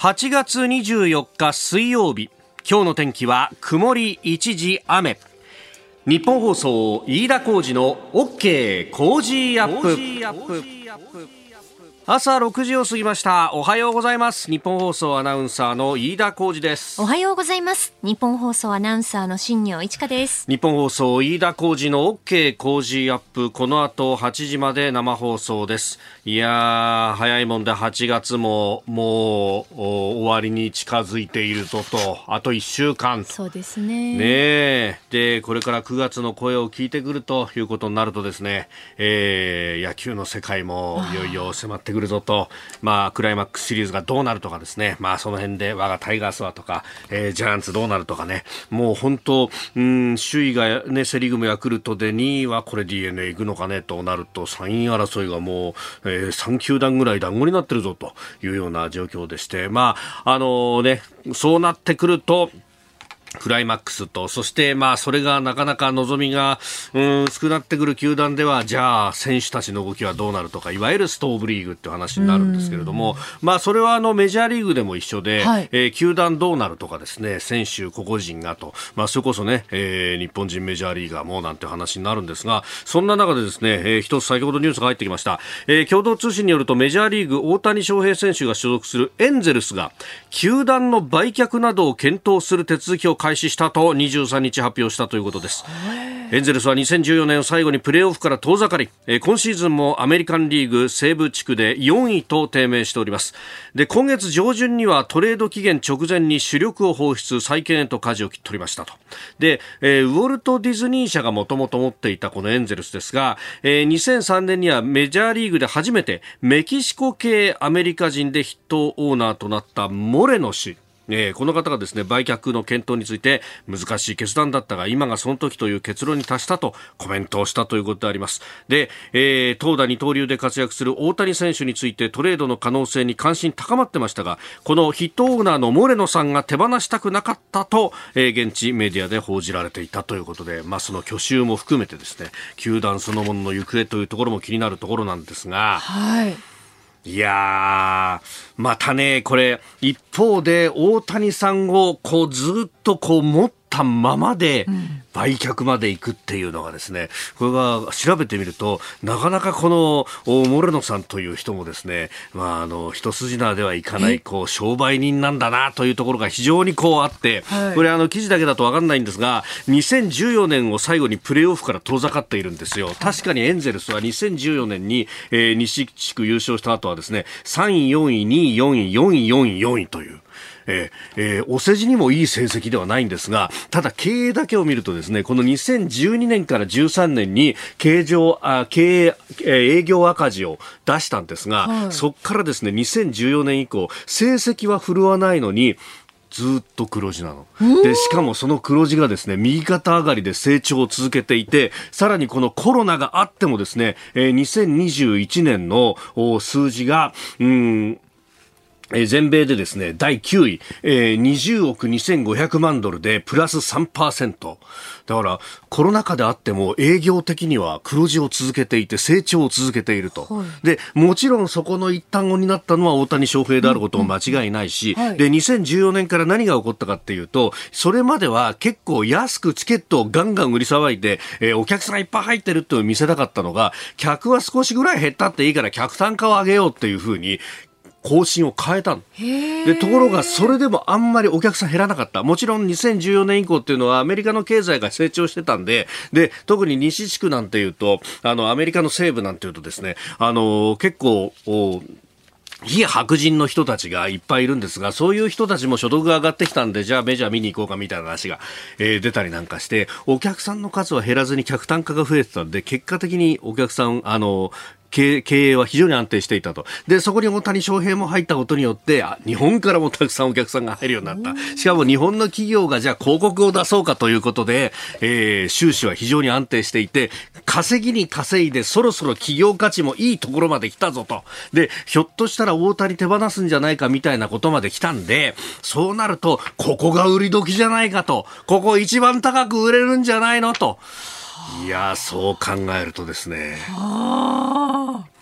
8月24日水曜日今日の天気は曇り一時雨。日本放送飯田浩二の OK 工事アップ。朝6時を過ぎました。おはようございます。日本放送アナウンサーの飯田浩二です。おはようございます。日本放送アナウンサーの新業一華です。日本放送飯田浩二の OK 工事アップ。この後8時まで生放送です。いや早いもんで8月ももう終わりに近づいているぞと。あと1週間そうですね。ねでこれから9月の声を聞いてくるということになるとですね、えー、野球の世界もいよいよ迫ってくるぞと、まあ、クライマックスシリーズがどうなるとかですね、まあ、その辺で我がタイガースはとか、えー、ジャイアンツどうなるとかね、もう本当、うん、首位がね、セリーグもヤクルトで2位はこれ DNA 行くのかねとなると、3位争いがもう、えー、3球団ぐらい団子になってるぞというような状況でして、まあ、あのー、ね、そうなってくると、クライマックスと、そしてまあそれがなかなか望みが、うん、少なってくる球団では、じゃあ選手たちの動きはどうなるとか、いわゆるストーブリーグっていう話になるんですけれども、まあそれはあのメジャーリーグでも一緒で、はい、えー、球団どうなるとかですね、選手個々人がと、まあそれこそね、えー、日本人メジャーリーガーもなんて話になるんですが、そんな中でですね、えー、一つ先ほどニュースが入ってきました。えー、共同通信によるとメジャーリーグ大谷翔平選手が所属するエンゼルスが、球団の売却などを検討する手続きを開始したと23日発表したということです。エンゼルスは2014年を最後にプレーオフから遠ざかり今シーズンもアメリカンリーグ西部地区で4位と低迷しております。で今月上旬にはトレード期限直前に主力を放出再建へと舵を切っておりましたと。で、え、ウォルト・ディズニー社がもともと持っていたこのエンゼルスですが、え、2003年にはメジャーリーグで初めてメキシコ系アメリカ人で筆頭オーナーとなったモレノ氏。えー、この方がですね売却の検討について難しい決断だったが今がその時という結論に達したとコメントをしたということでありますで、えー、投打二刀流で活躍する大谷選手についてトレードの可能性に関心高まってましたがこのヒットオーナーのモレノさんが手放したくなかったと、えー、現地メディアで報じられていたということで、まあ、その去就も含めてですね球団そのものの行方というところも気になるところなんですが。はいいやー、またね、これ、一方で大谷さんをこうずっとこう持ったままで、売却まで行くっていうのがですね、これが調べてみると、なかなかこのモレノさんという人もですね、まあ、あの、一筋縄ではいかない、こう、商売人なんだなというところが非常にこうあって、はい、これあの、記事だけだとわかんないんですが、2014年を最後にプレーオフから遠ざかっているんですよ。確かにエンゼルスは2014年に、えー、西地区優勝した後はですね、3位、4位、2位、4位、4位、4位、4位という、えーえー、お世辞にもいい成績ではないんですが、ただ経営だけを見るとですね、この2012年から13年に経常あ経営、えー、営業赤字を出したんですが、はい、そこからですね、2014年以降、成績は振るわないのに、ずっと黒字なの。で、しかもその黒字がですね、右肩上がりで成長を続けていて、さらにこのコロナがあってもですね、えー、2021年の数字が、うん、えー、全米でですね、第9位、えー、20億2500万ドルでプラス3%。だから、コロナ禍であっても営業的には黒字を続けていて成長を続けていると。はい、で、もちろんそこの一端を担ったのは大谷翔平であることも間違いないし、うんうんはい、で、2014年から何が起こったかっていうと、それまでは結構安くチケットをガンガン売り騒いで、えー、お客さんがいっぱい入ってるっていうのを見せたかったのが、客は少しぐらい減ったっていいから客単価を上げようっていうふうに、方針を変えたでところがそれでもあんまりお客さん減らなかった。もちろん2014年以降っていうのはアメリカの経済が成長してたんでで特に西地区なんていうとあのアメリカの西部なんていうとですねあの結構非白人の人たちがいっぱいいるんですが、そういう人たちも所得が上がってきたんで、じゃあメジャー見に行こうかみたいな話が、えー、出たりなんかして、お客さんの数は減らずに客単価が増えてたんで、結果的にお客さん、あの、経営は非常に安定していたと。で、そこに大谷翔平も入ったことによって、日本からもたくさんお客さんが入るようになった。しかも日本の企業がじゃあ広告を出そうかということで、えー、収支は非常に安定していて、稼ぎに稼いでそろそろ企業価値もいいところまで来たぞと。で、ひょっとしたら大谷手放すんじゃないかみたいなことまで来たんで、そうなると、ここが売り時じゃないかと。ここ一番高く売れるんじゃないのと。いやそう考えるとですね。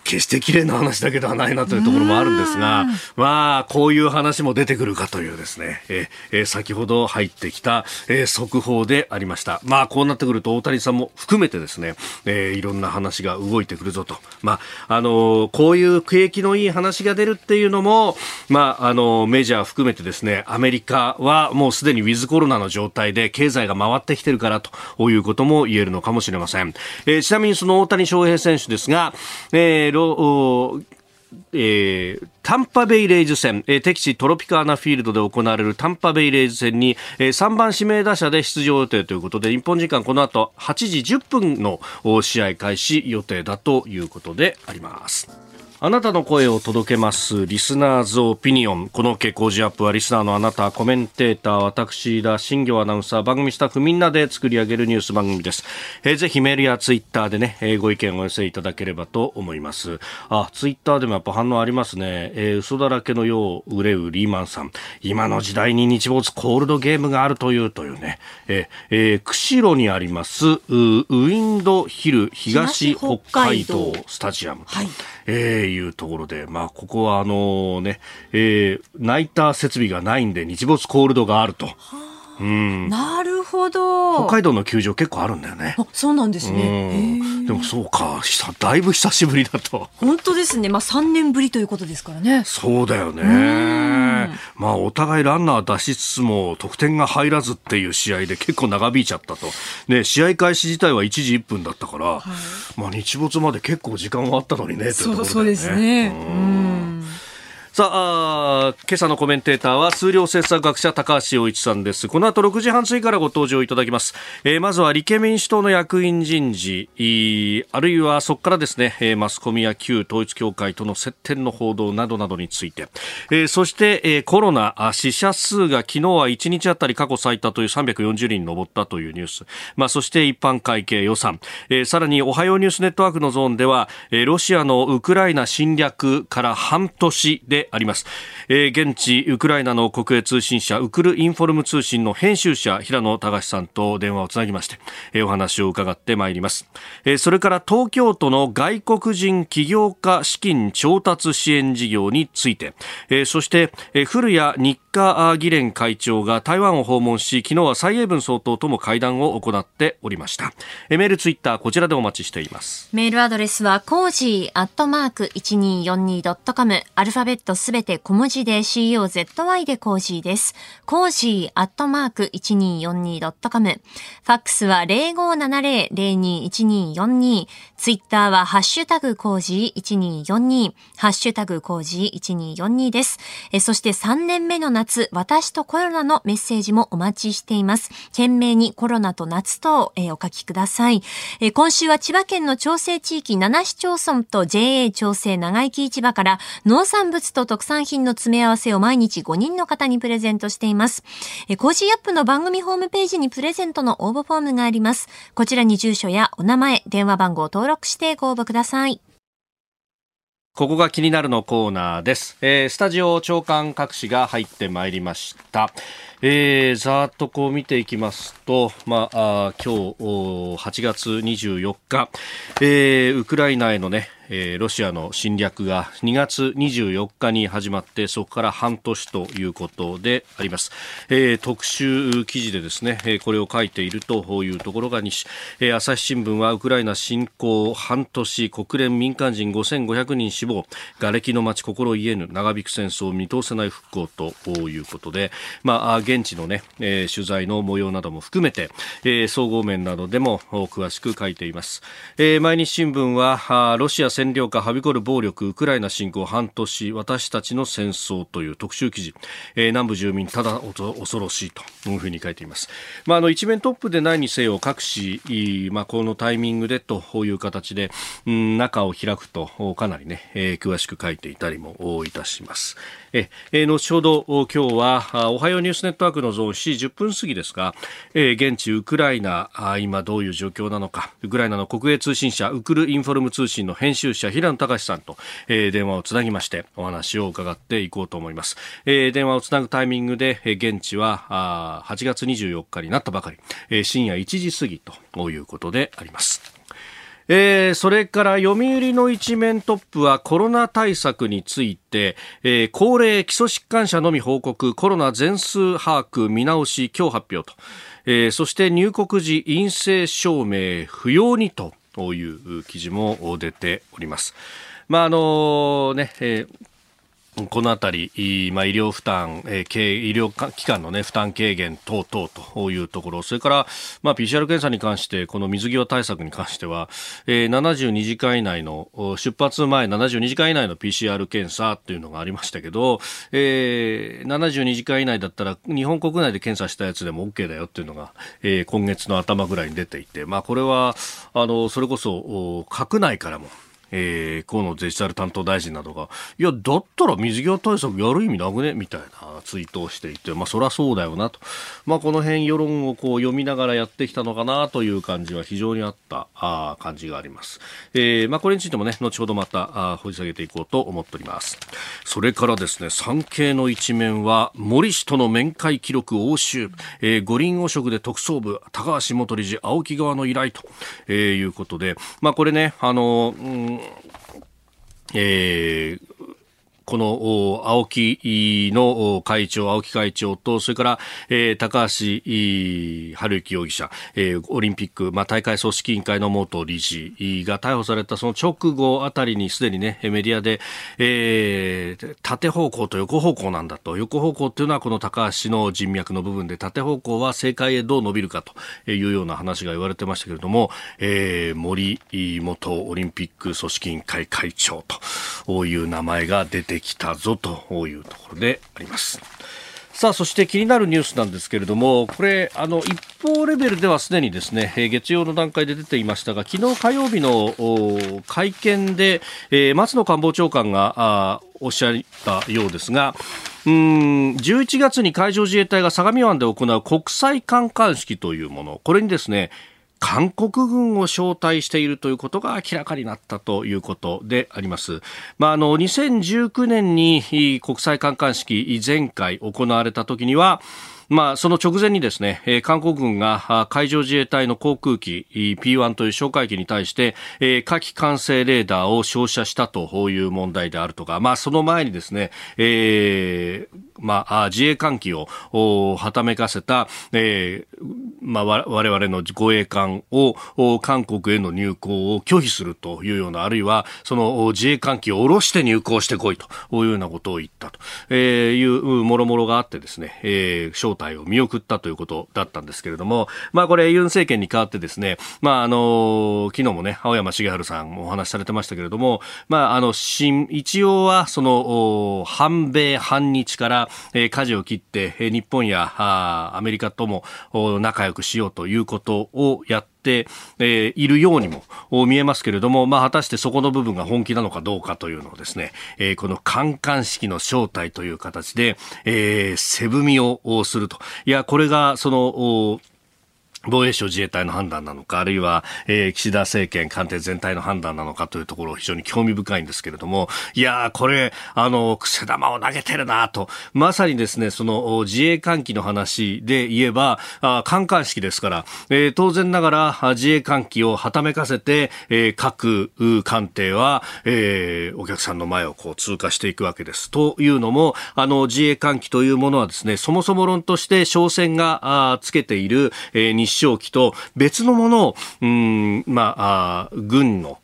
決して綺麗な話だけではないなというところもあるんですが、まあ、こういう話も出てくるかというですね、えー、先ほど入ってきた、えー、速報でありました。まあ、こうなってくると大谷さんも含めてですね、えー、いろんな話が動いてくるぞと。まあ、あのこういう景気のいい話が出るっていうのも、まあ、あのメジャー含めてですね、アメリカはもうすでにウィズコロナの状態で経済が回ってきてるからということも言えるのかもしれません。えー、ちなみにその大谷翔平選手ですが、えー、えー、タンパベイレイズ戦、えー、敵地トロピカーナフィールドで行われるタンパベイレイズ戦に、えー、3番指名打者で出場予定ということで日本時間この後8時10分の試合開始予定だということであります。あなたの声を届けますリスナーズオピニオン。この傾向ジアップはリスナーのあなたコメンテーター私田新業アナウンサー番組スタッフみんなで作り上げるニュース番組です、えー、ぜひメールやツイッターでね、えー、ご意見をお寄せいただければと思います。あツイッターでもやっぱ反応ありますね、えー、嘘だらけのよう憂うリーマンさん。今の時代に日没コールドゲームがあるというというね、えーえー、釧路にありますウィンドヒル東北海道スタジアム、はい。えー、いうところで、まあ、ここはあのね、えー、ナイター設備がないんで日没コールドがあると。うん、なるほど。北海道の球場結構あるんだよね。そうなんですね。でもそうか、だいぶ久しぶりだと。本当ですね。まあ3年ぶりということですからね。そうだよね。まあお互いランナー出しつつも得点が入らずっていう試合で結構長引いちゃったと。ね、試合開始自体は1時1分だったから、はい、まあ日没まで結構時間はあったのにね、そうそうですね。うんさあ今朝のコメンテーターは数量政策学者高橋洋一さんです。この後6時半過ぎからご登場いただきます、えー、まずは立憲民主党の役員人事あるいはそこからですねえマスコミや旧統一教会との接点の報道などなどについて、えー、そして、えー、コロナ死者数が昨日は1日あたり過去最多という340人に上ったというニュース、まあ、そして一般会計予算、えー、さらにおはようニュースネットワークのゾーンでは、えー、ロシアのウクライナ侵略から半年であります、えー、現地ウクライナの国営通信社ウクルインフォルム通信の編集者平野高志さんと電話をつなぎまして、えー、お話を伺ってまいります、えー、それから東京都の外国人起業家資金調達支援事業について、えー、そして、えー、古屋日華議連会長が台湾を訪問し昨日は蔡英文総統とも会談を行っておりました。メールツイッターこちらでお待ちしています。メールアドレスはコージーアットマーク 1242.com アルファベットすべて小文字で COZY でコージーです。コージーアットマーク 1242.com ファックスは0570-021242ツイッターはハッシュタグコージー1242ハッシュタグコージー1242です。えそして3年目の夏、私とコロナのメッセージもお待ちしています。件名にコロナと夏と、え、お書きください、え、今週は千葉県の長生地域7市町村と JA 調整長生き市場から農産物と特産品の詰め合わせを毎日5人の方にプレゼントしています。え、コージーアップの番組ホームページにプレゼントの応募フォームがあります。こちらに住所やお名前、電話番号を登録してご応募ください。ここが気になるのコーナーです。えー、スタジオ朝刊各紙が入ってまいりました。えー、ざーっとこう見ていきますと、まあ、あ今日8月24日、えー、ウクライナへのね、えー、ロシアの侵略が2月24日に始まってそこから半年ということであります、えー、特集記事でですね、えー、これを書いているというところが西、えー、朝日新聞はウクライナ侵攻半年国連民間人5500人死亡。瓦礫の街心癒えぬ長引く戦争見通せない復興ということで、まあ、現地のね、えー、取材の模様なども含めて、えー、総合面などでも詳しく書いています、えー、毎日新聞はロシア占領下はびこる暴力ウクライナ侵攻半年私たちの戦争という特集記事、えー、南部住民ただ恐ろしいというふうに書いています、まあ、あの一面トップでないにせよ各紙、まあ、このタイミングでという形で、うん、中を開くとかなりね、えー、詳しく書いていたりもいたします、えー、後ほど今日はおはようニュースネットワークのゾーン7時10分過ぎですが、えー、現地ウクライナ今どういう状況なのかウクライナの国営通信社ウクルインフォルム通信の編集者平野隆さんと、えー、電話をつなぎましてお話を伺っていこうと思います、えー、電話をつなぐタイミングで、え、現地はあ8月24日になったばかり、えー、深夜1時過ぎということであります。えー、それから読売の一面トップはコロナ対策について、えー、高齢基礎疾患者のみ報告コロナ全数把握見直し今日発表と、えー、そして入国時陰性証明不要にと。いう記事も出ております。まああのね、えーこのあたり、まあ、医療負担、えー、医療機関の、ね、負担軽減等々というところ、それから、まあ、PCR 検査に関して、この水際対策に関しては、えー、72時間以内の、出発前72時間以内の PCR 検査というのがありましたけど、えー、72時間以内だったら、日本国内で検査したやつでも OK だよっていうのが、えー、今月の頭ぐらいに出ていて、まあ、これは、あの、それこそ、閣内からも、えー、河野デジタル担当大臣などが、いや、だったら水際対策やる意味なくね？みたいなツイートをしていて、まあ、そりゃそうだよなと。まあ、この辺世論をこう読みながらやってきたのかなという感じは非常にあったあ感じがあります。えー、まあ、これについてもね、後ほどまたあ掘り下げていこうと思っております。それからですね、産経の一面は、森氏との面会記録押収、えー、五輪汚職で特捜部、高橋元理事、青木側の依頼と、えー、いうことで、まあ、これね、あの、うんえー、この青木の会長、青木会長と、それから、えー、高橋治之容疑者、えー、オリンピック、まあ、大会組織委員会の元理事が逮捕されたその直後あたりにすでにね、メディアで、えー、縦方向と横方向なんだと。横方向っていうのはこの高橋の人脈の部分で、縦方向は政界へどう伸びるかというような話が言われてましたけれども、えー、森元オリンピック組織委員会会長という名前が出てきたぞというところであります。さあ、そして気になるニュースなんですけれども、これ、あの、一方レベルではすでにですね、月曜の段階で出ていましたが、昨日火曜日の会見で、えー、松野官房長官がおっしゃったようですが、うん11月に海上自衛隊が相模湾で行う国際観艦式というもの、これにですね、韓国軍を招待しているということが明らかになったということであります。まあ、あの、2019年に国際観艦式前回行われた時には、まあ、その直前にですね、えー、韓国軍が海上自衛隊の航空機 P1 という哨戒機に対して、えー、火器管制レーダーを照射したという問題であるとか、まあ、その前にですね、えー、まあ、自衛艦機をはためかせた、えー、まあ、我々の護衛艦を韓国への入港を拒否するというような、あるいはその自衛艦機を下ろして入港してこいというようなことを言ったと、いうもろもろがあってですね、えー、招待を見送ったということだったんですけれども、まあ、これユン政権に代わってですね、まあ、あの、昨日もね、青山茂春さんもお話しされてましたけれども、まあ、あの、一応はその、反米、反日から、えー、舵を切って、え、日本やあアメリカとも仲良くしようということをやって、えー、いるようにも見えますけれども、まあ、果たしてそこの部分が本気なのかどうかというのをですね、えー、このカンカン式の正体という形で、えー、背踏みをすると。いや、これが、その、防衛省自衛隊の判断なのか、あるいは、えー、岸田政権官邸全体の判断なのかというところ非常に興味深いんですけれども、いやー、これ、あの、癖玉を投げてるなと、まさにですね、その自衛艦機の話で言えば、あ艦艦式ですから、えー、当然ながら自衛艦機をはためかせて、えー、各艦艇は、えー、お客さんの前をこう通過していくわけです。というのも、あの、自衛艦機というものはですね、そもそも論として商船があつけている、えー、日照機と別のものを、うん、まあ、軍の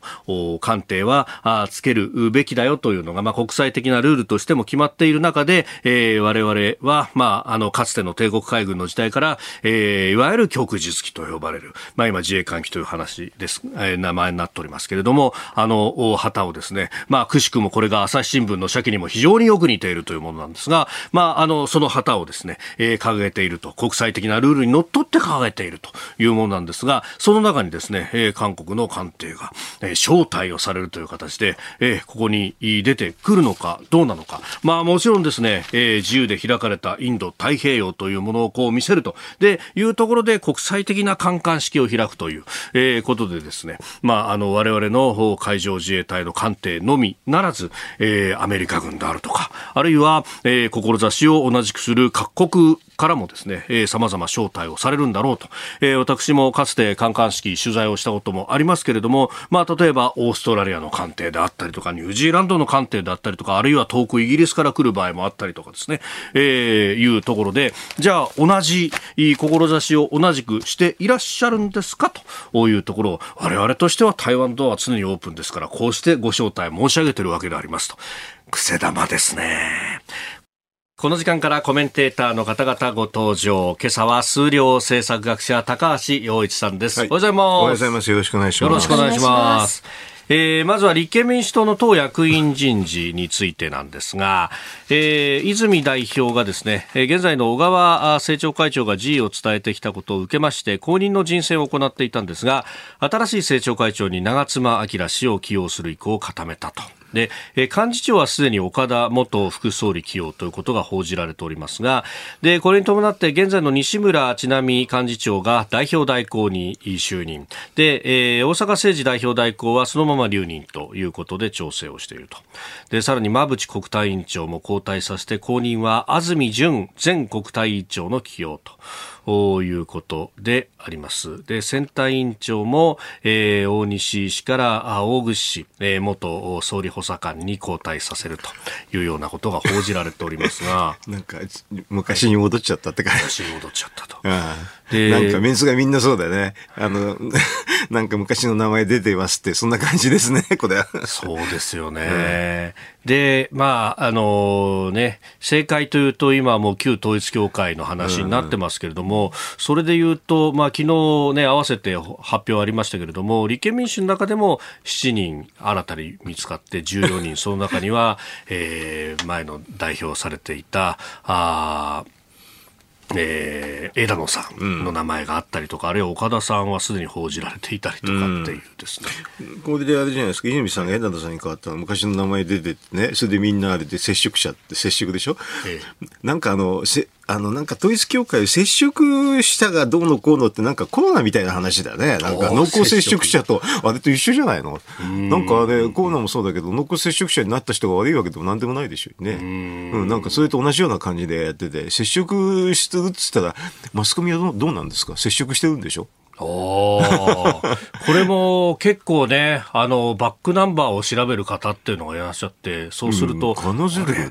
艦艇はあつけるべきだよというのが、まあ、国際的なルールとしても決まっている中で、えー、我々は、まあ、あの、かつての帝国海軍の時代から、えー、いわゆる極術機と呼ばれる、まあ、今自衛艦機という話です、えー、名前になっておりますけれども、あの、旗をですね、まあ、くしくもこれが朝日新聞の鮭にも非常によく似ているというものなんですが、まあ、あの、その旗をですね、えー、掲げていると、国際的なルールにのっとって掲げているというものなんですが、その中にですね、えー、韓国の艦艇が、えー、招待をされるという形で、えー、ここに出てくるのかどうなのか。まあもちろんですね、えー、自由で開かれたインド太平洋というものをこう見せると。で、いうところで国際的な観艦式を開くという、えー、ことでですね、まああの我々の海上自衛隊の艦艇のみならず、えー、アメリカ軍であるとか、あるいは、えー、志を同じくする各国からもですね、えー、様々招待をされるんだろうと、えー、私もかつて観艦式取材をしたこともありますけれども、まあ、例えばオーストラリアの艦艇であったりとか、ニュージーランドの艦艇であったりとか、あるいは遠くイギリスから来る場合もあったりとかですね、えー、いうところで、じゃあ同じ志を同じくしていらっしゃるんですかというところを、我々としては台湾ドアは常にオープンですから、こうしてご招待申し上げているわけでありますと。癖玉ですね。この時間からコメンテーターの方々ご登場。今朝は数量政策学者高橋洋一さんです。はい、おはようございます。おはようございます。よろしくお願いします。よろしくお願いします。えー、まずは立憲民主党の党役員人事についてなんですが、えー、泉代表がですね、現在の小川政調会長が辞意を伝えてきたことを受けまして、後任の人選を行っていたんですが、新しい政調会長に長妻昭氏を起用する意向を固めたと。で、幹事長はすでに岡田元副総理起用ということが報じられておりますが、で、これに伴って現在の西村智奈美幹事長が代表代行に就任。で、えー、大阪政治代表代行はそのまま留任ということで調整をしていると。で、さらに馬淵国対委員長も交代させて後任は安住淳前国対委員長の起用と。ということであります。で、選対委員長も、えー、大西氏から大串氏、えー、元総理補佐官に交代させるというようなことが報じられておりますが。なんか、昔に戻っちゃったって感じ。昔に戻っちゃったと。なんかメンツがみんなそうだよね。あの、なんか昔の名前出てますって、そんな感じですね、これは。そうですよね。うん、で、まあ、あのね、正解というと今はもう旧統一教会の話になってますけれども、うん、それで言うと、まあ昨日ね、合わせて発表ありましたけれども、立憲民主の中でも7人新たに見つかって14人、その中には、えー、前の代表されていた、あえー、枝野さんの名前があったりとか、うん、あるいは岡田さんはすでに報じられていたりとかっていうですね、うん、これであれじゃないですか。泉さんが枝野さんに変わったの昔の名前出てね。それでみんなあれで接触者って接触でしょ、ええ、なんかあのせあの、なんか統一教会接触したがどうのこうのってなんかコロナみたいな話だよね。なんか濃厚接触者とあれと一緒じゃないの？なんかあれ、コロナもそうだけど濃厚接触者になった人が悪いわけでもなんでもないでしょうね。うん、なんかそれと同じような感じでやってて、接触してるっつったら、マスコミはどどうなんですか？接触してるんでしょ？お これも結構ね、あの、バックナンバーを調べる方っていうのがいらっしゃって、そうすると、うん、彼女で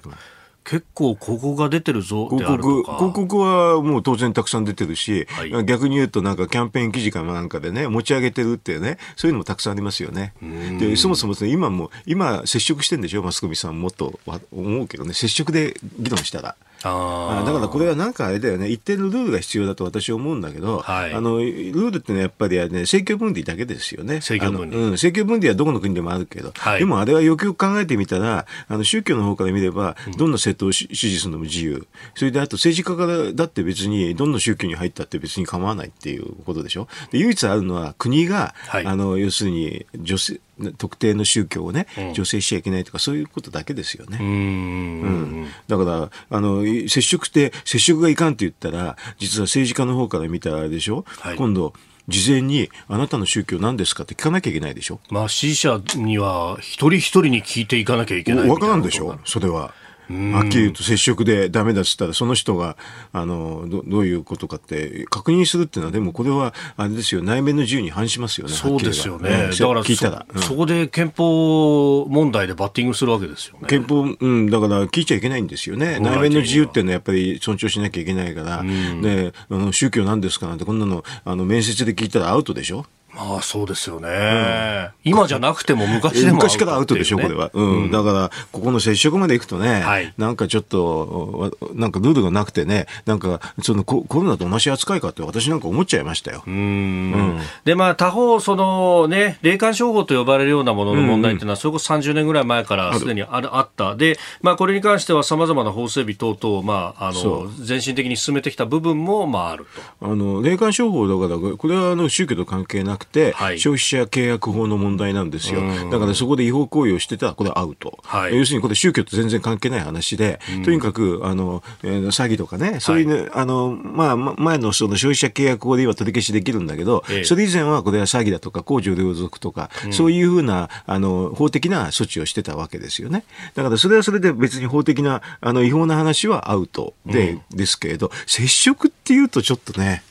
結構広告が出てるぞ広告広告はもう当然たくさん出てるし、はい、逆に言うとなんかキャンペーン記事かなんかでね持ち上げてるっていうねそういうのもたくさんありますよね。でそもそも今も今接触してんでしょマスコミさんもっと思うけどね接触で議論したら。あだからこれはなんかあれだよね。一定のルールが必要だと私は思うんだけど、はい、あのルールってのはやっぱり、ね、政教分離だけですよね。政教分離、うん、政教分離はどこの国でもあるけど、はい、でもあれはよくよく考えてみたらあの宗教の方から見ればどんな政党を支持するのも自由。それであと政治家からだって別にどんな宗教に入ったって別に構わないっていうことでしょ。で唯一あるのは国が、はい、あの要するに女性特定の宗教をね、助成しちゃいけないとか、そういうことだけですよね。うん、だから、あの、接触って、接触がいかんって言ったら、実は政治家の方から見たらあれでしょ、はい、今度、事前にあなたの宗教何ですかって聞かなきゃいけないでしょ？まあ、支持者には一人一人に聞いていかなきゃいけないわからんでしょ、それは。はっきり言うと接触でダメだっつったら、その人が、あの、どどういうことかって確認するっていうのは、でもこれは、あれですよ、内面の自由に反しますよね。そうですよね。だから聞いたら、うん、そこで憲法問題でバッティングするわけですよね。憲法、うん、だから聞いちゃいけないんですよね。内面の自由っていうのはやっぱり尊重しなきゃいけないから、で、あの宗教なんですかなんて、こんなの、あの、面接で聞いたらアウトでしょまあそうですよね、うん、今じゃなくても昔でも、ね、昔からアウトでしょ、これは、うん、うん、だから、ここの接触まで行くとね、はい、なんかちょっと、なんかルールがなくてね、なんかそのコロナと同じ扱いかって、私なんか思っちゃいましたよ。うん、で、まあ、他方、そのね、霊感商法と呼ばれるようなものの問題っていうのは、それこそ30年ぐらい前からすでにあるあった、で、まあ、これに関してはさまざまな法整備等々、まあ、あの全身的に進めてきた部分も、まあ、あると。あの霊感商法だから、これはあの宗教と関係なくくて、はい。消費者契約法の問題なんですよ。だからそこで違法行為をしてたら、これはアウト。はい。要するにこれ宗教と全然関係ない話で、とにかく、あの、えー詐欺とかね、そういうね、あの、まあ、ま前のその消費者契約法で今取り消しできるんだけど、ええ。それ以前はこれは詐欺だとか、公序良俗とか、そういうふうな、あの、法的な措置をしてたわけですよね。だからそれはそれで別に法的な、あの、違法な話はアウトで、ですけれど、接触っていうとちょっとね、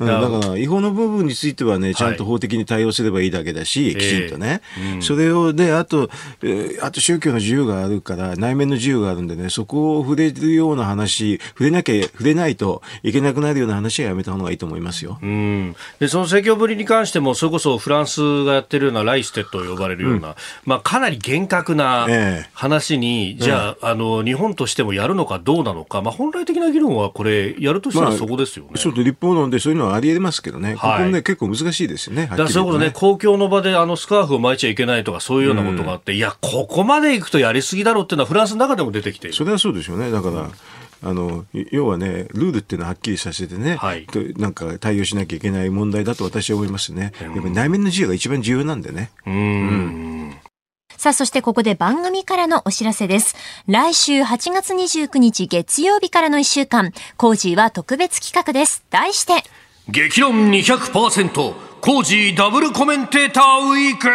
うん。だから。違法の部分についてはね、ちゃんと法的に対応すればいいだけだし、きちんとね、それを、で、あと、えーあと宗教の自由があるから、内面の自由があるんでね、そこを触れるような話、触れなきゃ、触れないといけなくなるような話はやめた方がいいと思いますよ。うん、でその盛況ぶりに関しても、それこそフランスがやってるようなライステッドと呼ばれるような、まあ、かなり厳格なええ。話に、じゃあ,、あの、日本としてもやるのかどうなのか、まあ、本来的な議論はこれ、やるとしたらそこですよね。ちょっと立法論でそういうのはありえますけどね、こはいこね、結構難しいですよね。だからそういうことね、公共の場であのスカーフを巻いちゃいけないとか、そういうようなことがあって、いや、ここまで行くとやりすぎだろうっていうのは、フランスの中でも出てきている。それはそうでしょうね。だから、あの、要はね、ルールっていうのははっきりさせてね、はいとなんか対応しなきゃいけない問題だと私は思いますね。やっぱり内面の自由が一番重要なんでね。うんさあ、そしてここで番組からのお知らせです。来週8月29日月曜日からの1週間、コージーは特別企画です。題して、激論200%コージーダブルコメンテーターウィーク。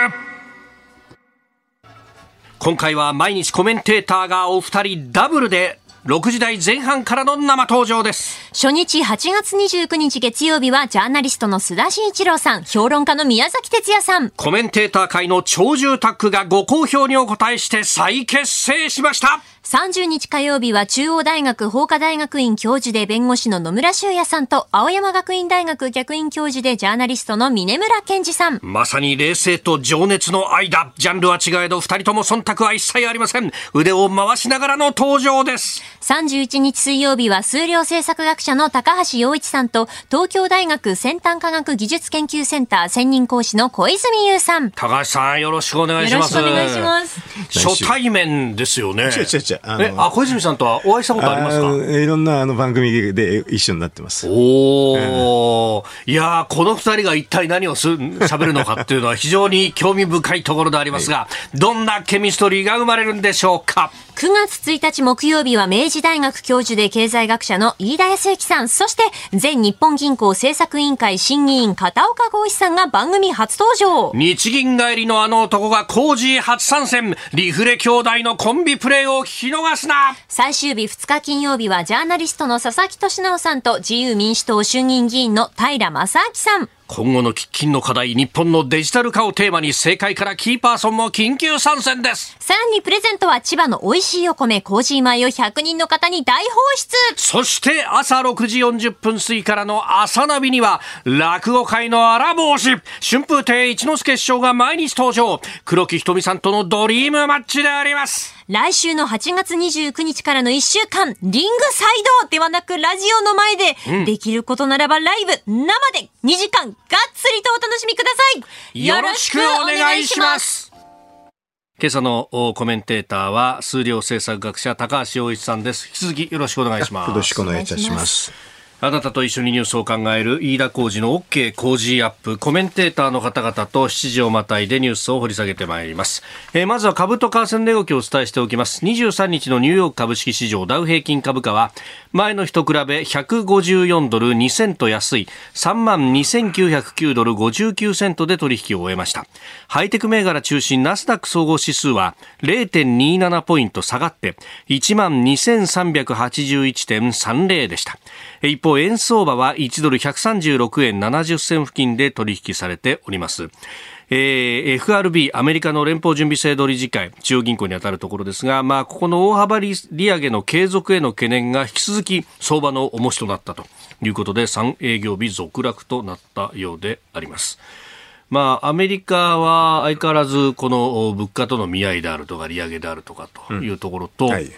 今回は毎日コメンテーターがお二人ダブルで6時台前半からの生登場です。初日8月29日月曜日はジャーナリストの須田慎一郎さん、評論家の宮崎哲也さん。コメンテーター界の超重タッグがご好評にお答えして再結成しました30日火曜日は中央大学法科大学院教授で弁護士の野村修也さんと青山学院大学客員教授でジャーナリストの峰村健二さん。まさに冷静と情熱の間ジャンルは違えど二人とも忖度は一切ありません腕を回しながらの登場です31日水曜日は数量政策学者の高橋洋一さんと東京大学先端科学技術研究センター専任講師の小泉優さん。高橋さんよろしくお願いしますよろしくお願いします。初対面ですよね違う違う違うあのえあ小泉さんとはお会いしたことありますか？あいろんなあの番組で一緒になってます。おー、いやーこの二人が一体何をす喋るのかっていうのは非常に興味深いところでありますが、どんなケミストリーが生まれるんでしょうか？9月1日木曜日は明治大学教授で経済学者の飯田康之さん、そして前日本銀行政策委員会審議員片岡剛志さんが番組初登場。日銀帰りのあの男が工事初参戦。リフレ兄弟のコンビプレーを聞き逃すな最終日2日金曜日はジャーナリストの佐々木俊直さんと自由民主党衆議院議員の平正明さん。今後の喫緊の課題、日本のデジタル化をテーマに政界からキーパーソンも緊急参戦です。さらにプレゼントは千葉の美味しいお米、コージー米を100人の方に大放出そして朝6時40分過ぎからの朝ナビには、落語界の荒帽子、春風亭一之輔師匠が毎日登場。黒木瞳さんとのドリームマッチであります。来週の8月29日からの1週間、リングサイドではなくラジオの前で、できることならばライブ、生で2時間がっつりとお楽しみくださいよろしくお願いします。今朝のおコメンテーターは数量政策学者高橋洋一さんです。引き続きよろしくお願いします。よろしくお願いいたします。あなたと一緒にニュースを考える飯田浩二の OK 工事アップコメンテーターの方々と7時をまたいでニュースを掘り下げてまいります、えーまずは株と為替の値動きをお伝えしておきます。23日のニューヨーク株式市場ダウ平均株価は前の日と比べ154ドル2セント安い。3万2909ドル59セントで取引を終えました。ハイテク銘柄中心ナスダック総合指数は0.27ポイント下がって1万2381.30でした。一方円相場は1ドル136円70銭付近で取引されております。えー FRB アメリカの連邦準備制度理事会中央銀行にあたるところですが、まあ、ここの大幅利利上げの継続への懸念が引き続き相場の重しとなったということで3営業日続落となったようであります。まあ、アメリカは相変わらずこの物価との見合いであるとか利上げであるとかというところと、はい。う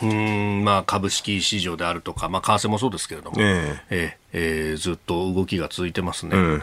ーんまあ、株式市場であるとか、まあ、為替もそうですけれども、ええええーずっと動きが続いてますね。うん。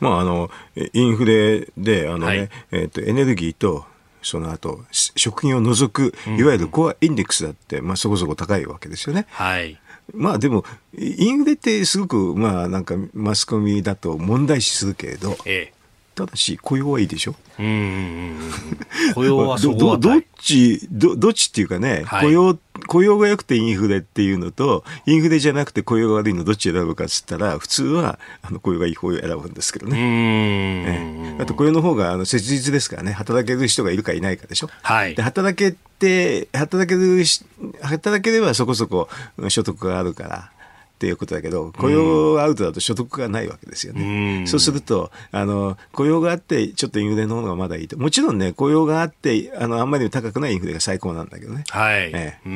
まあ、あの、インフレで、あのね、はいえっ、と、エネルギーと、その後、し食品を除く、いわゆるコアインデックスだって、まあそこそこ高いわけですよね。はい。まあでも、インフレってすごく、まあなんかマスコミだと問題視するけれど、ええ。ただし雇用はいいでしょ？うんうんうんうん。雇用はそこはどっちど、どっちっていうかね、はい雇用、雇用が良くてインフレっていうのと、インフレじゃなくて雇用が悪いのどっち選ぶかっつったら、普通はあの雇用がいい方を選ぶんですけどうね。ーん。あと雇用の方があの切実ですからね、働ける人がいるかいないかでしょ？はいで。働けて、働けるし、働ければそこそこ所得があるから。っていうことだけど、雇用アウトだと所得がないわけですよね。うんそうすると、あの、雇用があって、ちょっとインフレの方がまだいいと。もちろんね、雇用があって、あの、あんまり高くないインフレが最高なんだけどね。はい。ええうー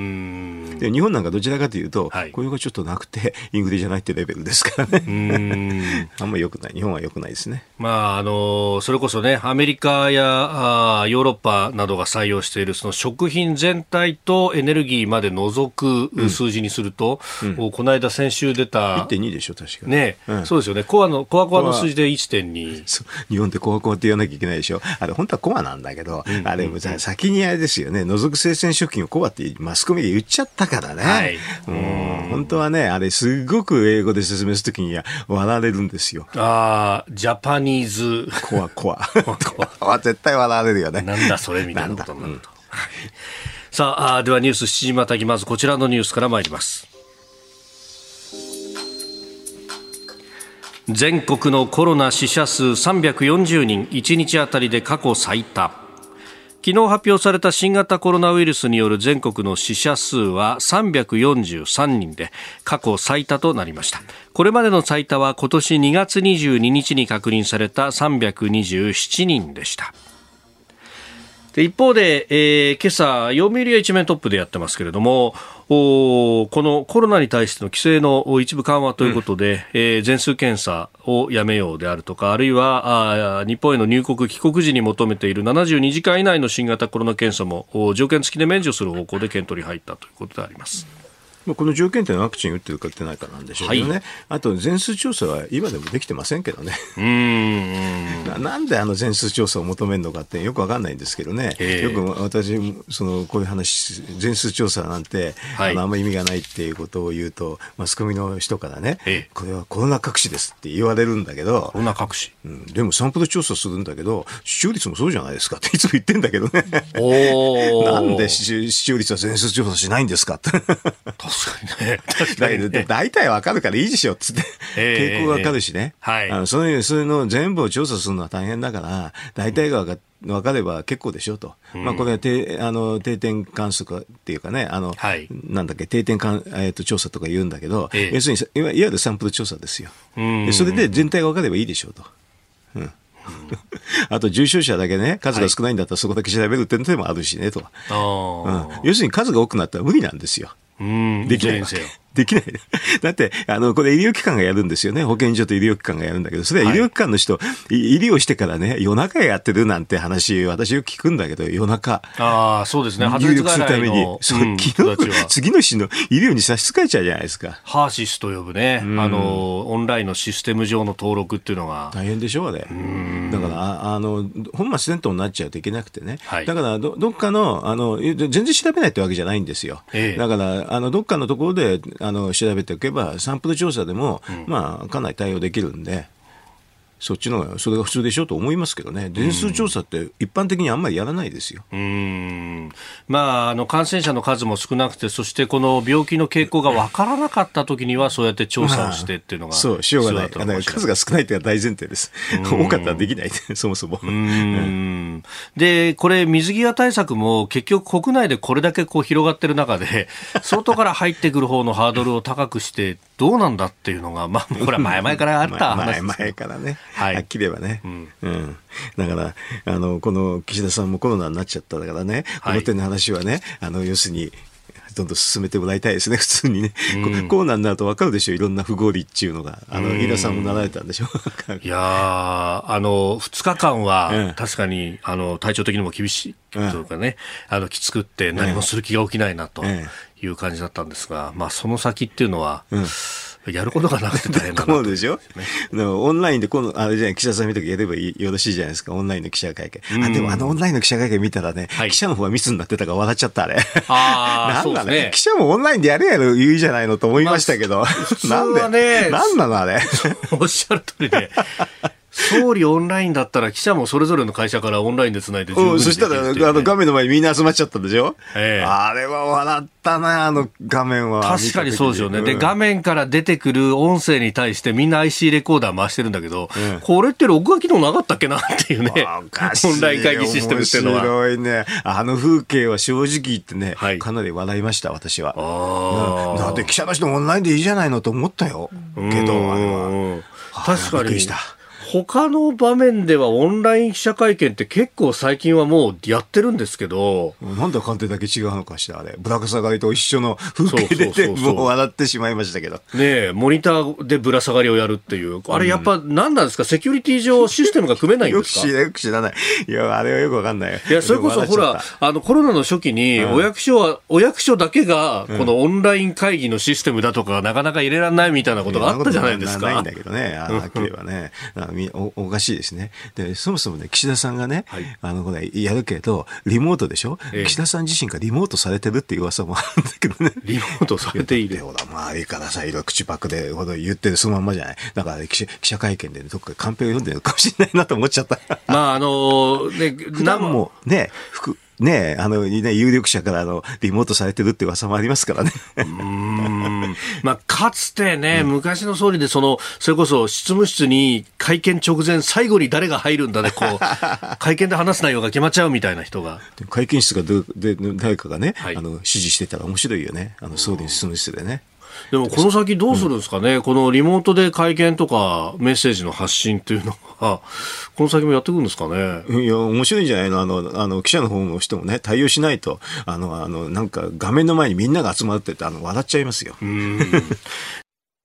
ん。で、日本なんかどちらかというと、はい雇用がちょっとなくて、インフレじゃないってレベルですからね。うーん。あんまり良くない。日本は良くないですね。まあ、あの、それこそね、アメリカやあーヨーロッパなどが採用しているその食品全体とエネルギーまで除く数字にすると、おこの間先週出た、1.2でしょ、確かね、うんそうですよね、コアの、コアコアの数字で1.2。そう日本ってコアコアって言わなきゃいけないでしょ。あれ、本当はコアなんだけど、あれ、さ先にあれですよね、除く生鮮食品をコアってマスコミで言っちゃったからね。はいうん本当はね、あれ、すごく英語で説明するときには笑われるんですよ。ああ、ジャパニーズ、コアコア。コア絶対笑われるよね。なんだそれみたいなことになると。はいさあではニュース7時またぎ、まずこちらのニュースから参ります。全国のコロナ死者数340人、1日あたりで過去最多。昨日発表された新型コロナウイルスによる全国の死者数は343人で過去最多となりました。これまでの最多は今年2月22日に確認された327人でした。で一方で、えー今朝、読売は一面トップでやってますけれども、このコロナに対しての規制のお一部緩和ということで、えー全数検査をやめようであるとか、あるいはあー日本への入国、帰国時に求めている72時間以内の新型コロナ検査もお条件付きで免除する方向で検討に入ったということであります。まあこの条件ってのはワクチン打ってるか打ってないかなんでしょうけどね。はいあと、全数調査は今でもできてませんけどね。うーん。ななんであの全数調査を求めるのかってよくわかんないんですけどね、ええよく私そのこういう話全数調査なんて、はいあのあんまり意味がないっていうことを言うとマスコミの人からね、ええこれはコロナ隠しですって言われるんだけどコ、ロナ隠し。うんでもサンプル調査するんだけど視聴率もそうじゃないですかっていつも言ってんだけどね。なんで視視聴率は全数調査しないんですかって。確かにね。大体わかるからいいでしょっつって、ええ傾向がわかるしね。はいあのそういう、そういうのを全部を調査するのは大変だから、大体がわかわかれば結構でしょうと。まあこれは定あの定点観測っていうかね、あの、はいなんだっけ、定点観、えー、と調査とか言うんだけど、ええ要するにいわゆるサンプル調査ですよ。うんでそれで全体がわかればいいでしょうと。うん あと重症者だけね、数が少ないんだったらそこだけ調べるっていうのもあるしねと。あーうん要するに数が多くなったら無理なんですよ。うん。できないわけいずれにせよ。できない。だって、あの、これ医療機関がやるんですよね。保健所と医療機関がやるんだけど、それは医療機関の人、い医療してからね、夜中やってるなんて話、私よく聞くんだけど、夜中。ああ、そうですね。発入熱力するためにううん昨日 次の日の医療に差し支えちゃうじゃないですか。ハーシスと呼ぶね、あの、オンラインのシステム上の登録っていうのが、大変でしょ、あれ。だから、ああの、本末転倒になっちゃうといけなくてね。はいだからど、どっかの、あの、全然調べないってわけじゃないんですよ。ええだから、あの、どっかのところで、あの、調べておけば、サンプル調査でも、まあ、かなり対応できるんで、そっちのが、それが普通でしょうと思いますけどね。電数調査って一般的にあんまりやらないですよ。うーんまあ、あの感染者の数も少なくて、そしてこの病気の傾向が分からなかったときには、そうやって調査をしてっていうのが、そう、しようがない。ない数が少ないっていうのは大前提です。多かったらできない、そもそも。うーんで、これ、水際対策も結局国内でこれだけこう広がってる中で、外から入ってくる方のハードルを高くして、どうなんだっていうのが、まあ、これは前々からあった話です前々からね、はい。はっきり言えばね、うん。だからあのこの岸田さんもコロナになっちゃったからね、この点の話はねあの要するにどんどん進めてもらいたいですね、普通にね。こコロナになると分かるでしょ、いろんな不合理っていうのが。あの、飯田さんもなられたんでしょ。いやーあの、2日間うん。は、確かに、あの、体調的にも厳しいというかね、あの、きつくって何もする気が起きないなと。えいう感じだったんですが、まあ、その先っていうのは、うんやることがなくて大変だなそうでしょ、ね、オンラインで今度、あれじゃない、記者さん見ときやればよろしいじゃないですか、オンラインの記者会見。あ、でもあのオンラインの記者会見見たらね、はい、記者の方がミスになってたから笑っちゃった、あれ。ああ、なんだね、ね、記者もオンラインでやれやる言うじゃないの？と思いましたけど。まあ、なんで、なんなのあれ。おっしゃる通りで。総理オンラインだったら記者もそれぞれの会社からオンラインでつないで十分そしたら、あの画面の前にみんな集まっちゃったでしょ、ええ、あれは笑ったな、あの画面は。確かにそうですよね、うん、で、画面から出てくる音声に対してみんな IC レコーダー回してるんだけど、うん、これって録画機能なかったっけなっていうね。オンライン会議システムっていうのは。面白いね。あの風景は正直言ってね、はい、かなり笑いました、私は。あだって記者の人オンラインでいいじゃないのと思ったよ。けど、あれは。確かに。他の場面ではオンライン記者会見って結構最近はもうやってるんですけど。なんだ鑑定だけ違うのかしら、あれ。ぶら下がりと一緒の風景でもう笑ってしまいましたけど。ねえ、モニターでぶら下がりをやるっていう。あれやっぱ何なんですか、セキュリティ上システムが組めないんですか？よく知らない。いや、あれはよくわかんない。いや、それこそほら、あのコロナの初期にお役所は、うん、お役所だけがこのオンライン会議のシステムだとかなかなか入れられないみたいなことがあったじゃないですか。ないんだけどね、はっきりはね。おおかしいですね。で、そもそもね、岸田さんがね、はい、あの、これ、やるけど、リモートでしょ、ええ、岸田さん自身がリモートされてるっていう噂もあるんだけどね。リモートされている。ほら、周りからさ、いろいろ口パクでほど言ってるそのまんまじゃない。だから、ね、記者会見で、ね、どっかカンペを読んでるのかもしれないなと思っちゃった。まあ、あのー、ね、普段もね、服、ねあの、ね、有力者からあの、リモートされてるって噂もありますからね。うん。まあ、かつてね、うん、昔の総理で、その、それこそ執務室に会見直前、最後に誰が入るんだね、こう、会見で話す内容が決まっちゃうみたいな人が。会見室がで、誰かがね、はい、あの、指示してたら面白いよね。あの、総理の執務室でね。でもこの先どうするんですかね、うん、このリモートで会見とかメッセージの発信っていうのは、この先もやっていくんですかね？いや、面白いんじゃないの？あの、あの、記者の方の人もね、対応しないと、あの、あの、なんか画面の前にみんなが集まってて、あの、笑っちゃいますよ。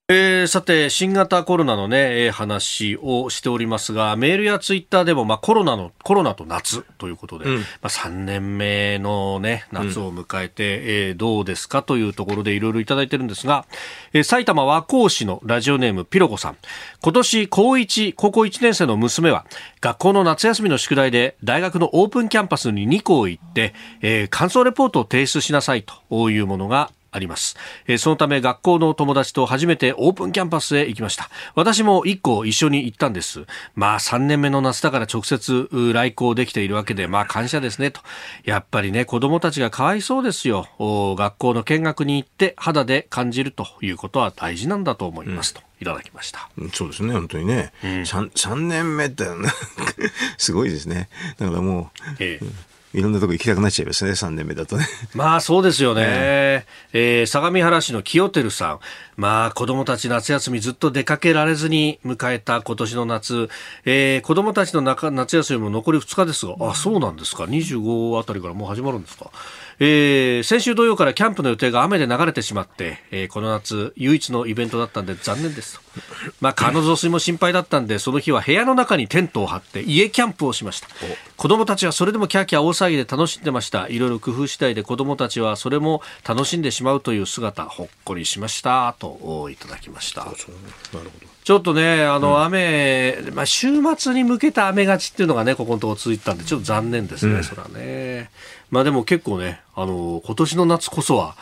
えー、さて、新型コロナのね、えー、話をしておりますが、メールやツイッターでも、まあ、コロナの、コロナと夏ということで、うん、まあ、3年目のね、夏を迎えて、うん、えー、どうですか？というところでいろいろいただいてるんですが、えー、埼玉和光市のラジオネームピロコさん。今年、高1、高校1年生の娘は、学校の夏休みの宿題で、大学のオープンキャンパスに2校行って、えー、感想レポートを提出しなさいというものがあります、えー、そのため学校の友達と初めてオープンキャンパスへ行きました。私も1校一緒に行ったんです。まあ3年目の夏だから直接来校できているわけでまあ感謝ですねと。やっぱりね子供たちがかわいそうですよ。学校の見学に行って肌で感じるということは大事なんだと思いますと、うん。いただきました。そうですね、本当にね。うん、3, 3年目って、すごいですね。だからもう、ええ、いろんなとこ行きたくなっちゃいますね、3年目だとね。まあそうですよね。ええー、相模原市の清照さん。まあ子供たち夏休みずっと出かけられずに迎えた今年の夏。えー、子供たちの夏休みも残り2日ですが、あ、そうなんですか。25あたりからもう始まるんですか。えー、先週土曜からキャンプの予定が雨で流れてしまって、えー、この夏唯一のイベントだったんで残念ですまあ川の増水も心配だったんでその日は部屋の中にテントを張って家キャンプをしました。子供たちはそれでもキャーキャー大騒ぎで楽しんでました。いろいろ工夫次第で子供たちはそれも楽しんでしまうという姿ほっこりしましたといただきました。なるほど。ちょっとね、あの、雨、まあ、週末に向けた雨がちっていうのがね、ここのところ続いてたんで、ちょっと残念ですね、うん、それはね。まあでも結構ね、あの、今年の夏こそは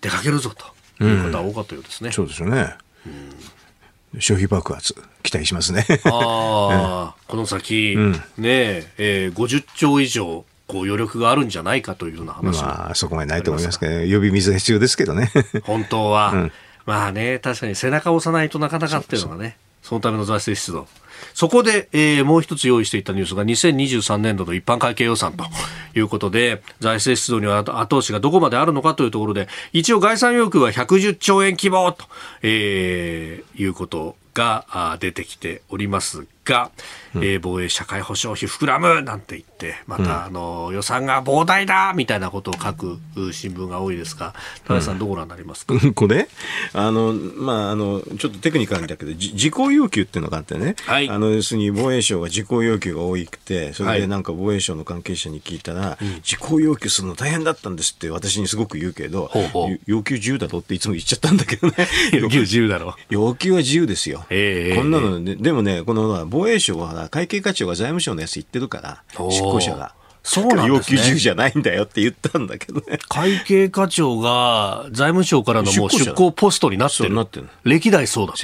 出かけるぞという方多かったようですね。うん、そうですよね。うん、消費爆発、期待しますね。ああ、この先、うん、ねえー、50兆以上、こう余力があるんじゃないかというような話まあ、そこまでないと思いますけど、呼び水が必要ですけどね。本当は。うんまあね、確かに背中を押さないとなかなかっていうのがね、そのための財政出動。そこで、えー、もう一つ用意していたニュースが2023年度の一般会計予算ということで、財政出動には後押しがどこまであるのかというところで、一応概算要求は110兆円規模と、えー、いうことが出てきておりますが、えー、防衛社会保障費膨らむなんて言って、また、あの予算が膨大だみたいなことを書く新聞が多いですが、田中さん、どうご覧になりますか、これ？あの、まあ、あのちょっとテクニカルだけど、事項要求っていうのがあってね、はい、あの要するに防衛省が事項要求が多くて、それでなんか防衛省の関係者に聞いたら、はい、事項要求するの大変だったんですって私にすごく言うけど、ほうほう。要求自由だろっていつも言っちゃったんだけどね。要求自由だろ。要求は自由ですよ。えー、こんなの、ね、でもね、この防衛省は会計課長が財務省のやつ言ってるから、執行者が。そうなん、ね、要求自由じゃないんだよって言ったんだけどね。会計課長が財務省からのもう出向ポストになってる。なってる。歴代そうだと。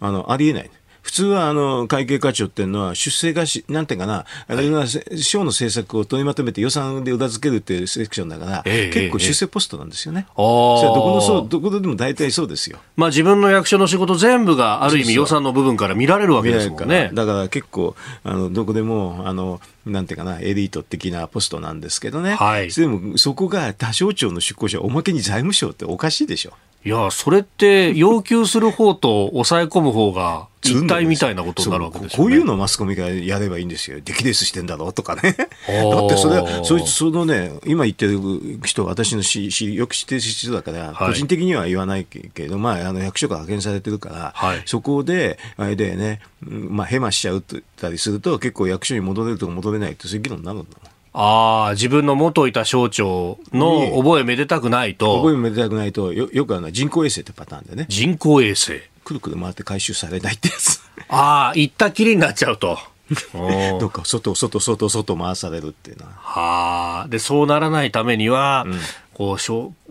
あの、ありえない。普通はあの会計課長っていうのは出世がし、なんていうかな、いろんな省の政策を取りまとめて予算で裏付けるっていうセクションだから、え結構出世ポストなんですよね。えそれどこのそうどこでも大体そうですよ。まあ自分の役所の仕事全部がある意味予算の部分から見られるわけですもんね。だから結構あのどこでもあのなんていうかな、エリート的なポストなんですけどね。はい。でもそこが他省庁の出向者おまけに財務省っておかしいでしょ。いや、それって要求する方と抑え込む方が一体みたいなことになるわけですよ、ね、こういうのマスコミがやればいいんですよ。出来レースしてんだろうとかね。だってそれは、そいつ、そのね、今言ってる人、私のししよく知ってる人だから、はい、個人的には言わないけど、まあ、あの役所が派遣されてるから、はい、そこで、あれでね、まあ、ヘマしちゃうたりすると、結構役所に戻れるとか戻れないって、そういう議論になるんだもん。ああ、自分の元いた省庁の覚えめでたくないと。覚えめでたくないと、よよくあの人工衛星ってパターンでね。人工衛星。くるくる回って回収されないってやつ。ああ、行ったきりになっちゃうと。どっか外、外、外、外回されるっていうのは。はあ。で、そうならないためには、うん、こう、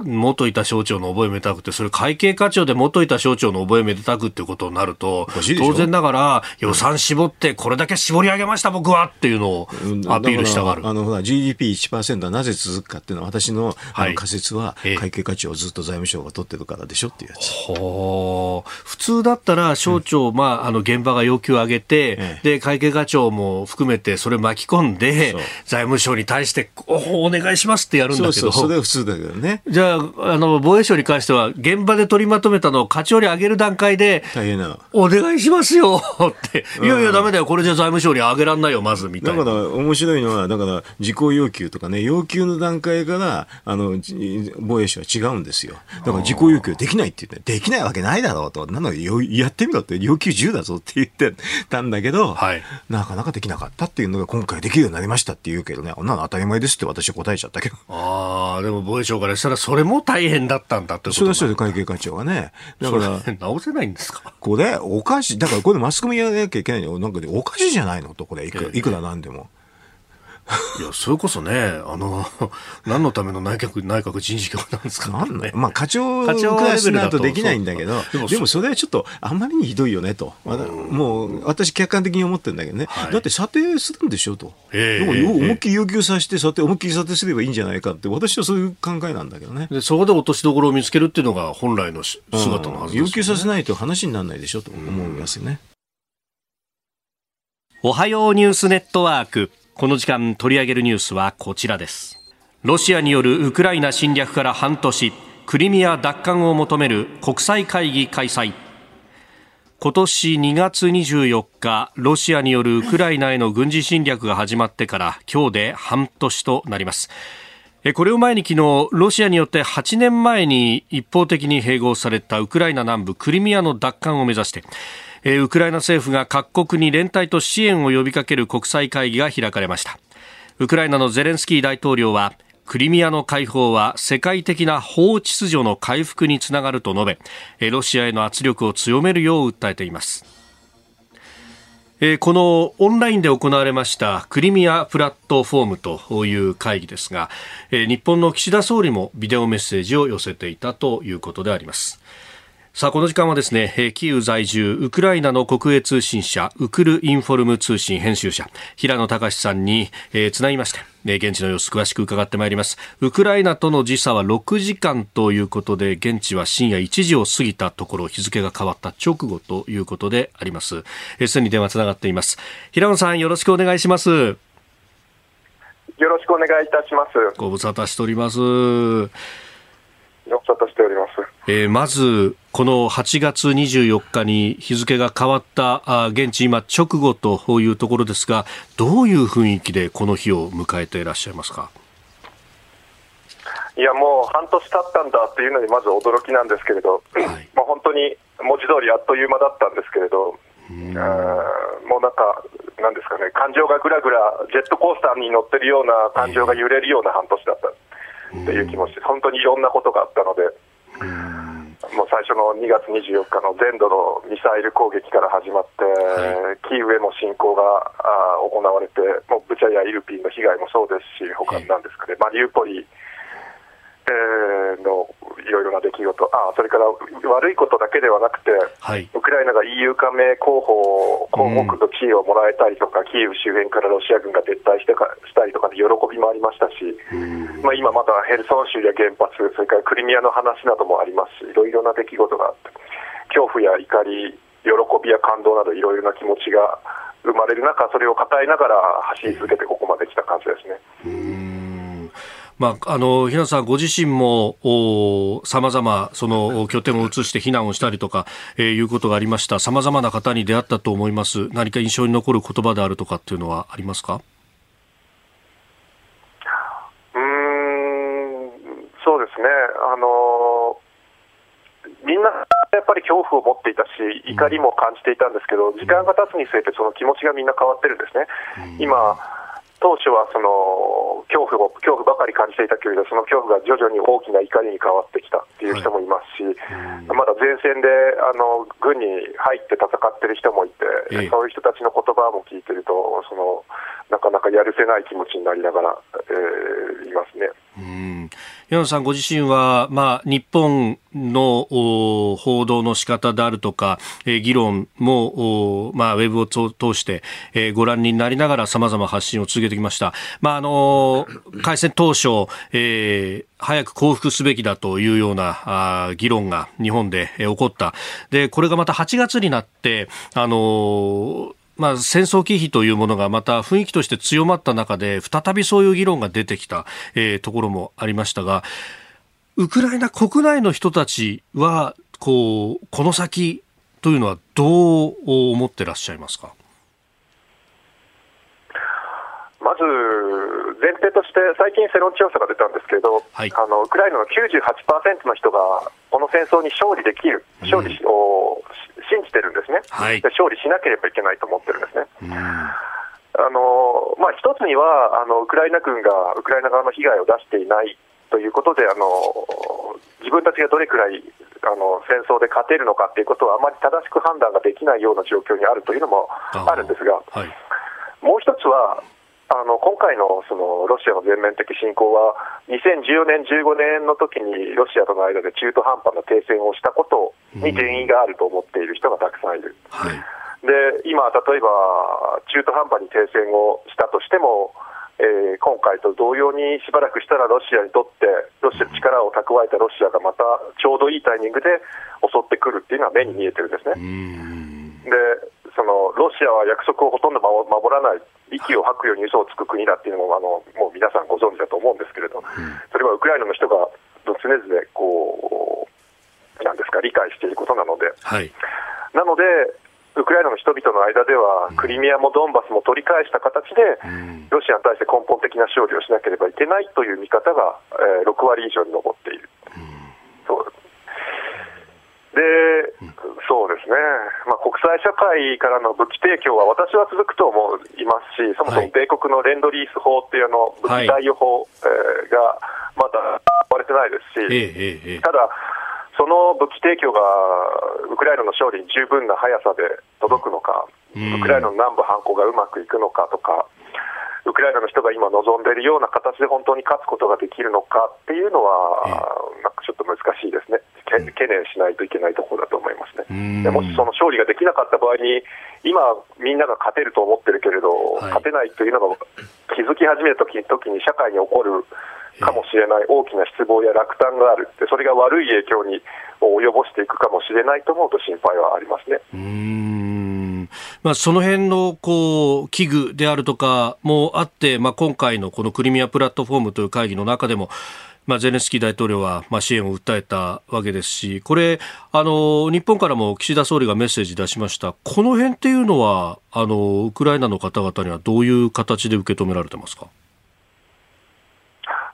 元いた省庁の覚えめでたくて、それ会計課長で元いた省庁の覚えめでたくっていうことになると、当然ながら予算絞ってこれだけ絞り上げました僕はっていうのをアピールしたがる。あの、ほら、GDP1% はなぜ続くかっていうのは私の,、はい、仮説は会計課長をずっと財務省が取ってるからでしょっていうやつ。ほ普通だったら省庁、うん、まあ、あの、現場が要求を上げて、ええ、で、会計課長も含めてそれ巻き込んで、財務省に対しておお願いしますってやるんだけど。そうそう、それは普通だけどね。じゃあ、あの、防衛省に関しては、現場で取りまとめたのを課長に上げる段階で、大変な。お願いしますよって、いやいや、だめだよ、これじゃ財務省に上げらんないよ、まず、みたいな。だから、面白いのは、だから、事項要求とかね、要求の段階から、あの、防衛省は違うんですよ。だから、事項要求できないって言って、できないわけないだろうと、なので、やってみろって、要求10だぞって言ってたんだけど、はい、なかなかできなかったっていうのが、今回できるようになりましたって言うけどね、あんなの当たり前ですって私は答えちゃったけど。ああ、でも防衛省からしたら、それも大変だったんだってことそれは会計課長はね。だから、直せないんですか？これ、おかしい。だからこれマスコミやらなきゃいけないの。なんかおかしいじゃないの？と、これ、いくら、いくらなんでも。いや、それこそね、あの、何のための内閣、内閣人事局なんですか、ね、まあ、課長クラスになるとできないんだけど、でもそれはちょっとあまりにひどいよねと。もう、私客観的に思ってるんだけどね。はい、だって査定するんでしょと。えー、思いっきり要求させて、査定、思いっきり査定すればいいんじゃないかって、私はそういう考えなんだけどね。で、そこで落としどころを見つけるっていうのが本来の姿のはずです、ね、要求させないと話にならないでしょと思いますよね。おはようニュースネットワーク。この時間取り上げるニュースはこちらです。ロシアによるウクライナ侵略から半年クリミア奪還を求める国際会議開催。今年2月24日ロシアによるウクライナへの軍事侵略が始まってから今日で半年となります。これを前に昨日ロシアによって8年前に一方的に併合されたウクライナ南部クリミアの奪還を目指してウクライナ政府が各国に連帯と支援を呼びかける国際会議が開かれました。ウクライナのゼレンスキー大統領はクリミアの解放は世界的な法秩序の回復につながると述べロシアへの圧力を強めるよう訴えています。このオンラインで行われましたクリミアプラットフォームという会議ですが日本の岸田総理もビデオメッセージを寄せていたということであります。さあこの時間はですねキーウ在住ウクライナの国営通信社ウクルインフォルム通信編集者平野隆さんに、えー、つなぎまして現地の様子詳しく伺ってまいります。ウクライナとの時差は6時間ということで現地は深夜1時を過ぎたところ日付が変わった直後ということであります。すでに電話つながっています。平野さんよろしくお願いします。よろしくお願いいたします。ご無沙汰しております。ご無沙汰しております。えー、まずこの8月24日に日付が変わった現地今直後というところですがどういう雰囲気でこの日を迎えていらっしゃいますか？いやもう半年経ったんだっていうのにまず驚きなんですけれど、はい、まあ本当に文字通りあっという間だったんですけれど、うもうなんか、なんですかね、感情がぐらぐら、ジェットコースターに乗ってるような感情が揺れるような半年だったっていう気持ちで、本当にいろんなことがあったので。もう最初の2月24日の全土のミサイル攻撃から始まって、はい、キーウへの侵攻があ行われて、もうブチャやイルピンの被害もそうですし、他なんですかね、マリウポリ、えー、のいろいろな出来事。あ、それから悪いことだけではなくて、はい、ウクライナが EU 加盟候補項目の地位をもらえたりとか、うん、キーウ周辺からロシア軍が撤退してかしたりとかで喜びもありましたし、まあ、今まだヘルソン州や原発、それからクリミアの話などもありますし、いろいろな出来事があって、恐怖や怒り、喜びや感動などいろいろな気持ちが生まれる中、それを抱えながら走り続けてここまで来た感じですね。まあ、あの、平野さんご自身も、さまざま、その、拠点を移して避難をしたりとか、えー、いうことがありました。さまざまな方に出会ったと思います。何か印象に残る言葉であるとかっていうのはありますか？うん、そうですね。あのみんなやっぱり恐怖を持っていたし、怒りも感じていたんですけど、時間が経つにつれて、その気持ちがみんな変わってるんですね。今当初はその恐怖を恐怖ばかり感じていたけれど、その恐怖が徐々に大きな怒りに変わってきたっていう人もいますし、はい、まだ前線であの軍に入って戦ってる人もいて、ええ、そういう人たちの言葉も聞いてると、そのなかなかやるせない気持ちになりながら、えー、いますね。うん山野さんご自身は、まあ、日本の報道の仕方であるとか、えー、議論も、まあ、ウェブを通して、えー、ご覧になりながら様々発信を続けてきました。まあ、あのー、開戦当初、えー、早く降伏すべきだというようなあ議論が日本で、起こった。で、これがまた8月になって、あのーまあ、戦争忌避というものがまた雰囲気として強まった中で再びそういう議論が出てきた、えー、ところもありましたがウクライナ国内の人たちはこうこの先というのはどう思ってらっしゃいますか？まず前提として、最近世論調査が出たんですけど、はい、あのウクライナの98%の人がこの戦争に勝利できる、勝利を信じてるんですね、はい、勝利しなければいけないと思ってるんですね。あのまあ、一つにはあのウクライナ軍がウクライナ側の被害を出していないということで、あの自分たちがどれくらいあの戦争で勝てるのかということは、あまり正しく判断ができないような状況にあるというのもあるんですが、はい、もう一つは、あの今回のそのロシアの全面的侵攻は、2014年、15年の時にロシアとの間で中途半端な停戦をしたことに原因があると思っている人がたくさんいる。はい、で今、例えば中途半端に停戦をしたとしても、えー、今回と同様にしばらくしたらロシアにとってロシア力を蓄えたロシアがまたちょうどいいタイミングで襲ってくるっていうのは目に見えてるんですね。でそのロシアは約束をほとんど守らない息を吐くように嘘をつく国だっていうのもあのもう皆さんご存知だと思うんですけれど、それはウクライナの人が常々こうなんですか理解していることなので、はい、なのでウクライナの人々の間では、クリミアもドンバスも取り返した形で、ロシアに対して根本的な勝利をしなければいけないという見方が、えー、6割以上に上っている。そうで、そうですね、まあ、国際社会からの武器提供は私は続くと思いますし、そもそも米国のレンドリース法っていうあの武器貸与法、えー、がまだ割れてないですし、ただ、その武器提供がウクライナの勝利に十分な速さで届くのか、ウクライナの南部反攻がうまくいくのかとか、ウクライナの人が今望んでいるような形で本当に勝つことができるのかっていうのは、なんかちょっと難しいですね。懸念しないといけないところだと思いますね。でもしその勝利ができなかった場合に、今、みんなが勝てると思ってるけれど、はい、勝てないというのが気づき始めた時に社会に起こるかもしれない大きな失望や落胆がある。でそれが悪い影響に及ぼしていくかもしれないと思うと心配はありますね。まあ、その辺のこう危惧であるとかもあって、まあ、今回のこのクリミアプラットフォームという会議の中でもまあ、ゼレンスキー大統領は、まあ、支援を訴えたわけですし、これ、あの、日本からも岸田総理がメッセージ出しました。この辺っていうのは、あの、ウクライナの方々にはどういう形で受け止められてますか？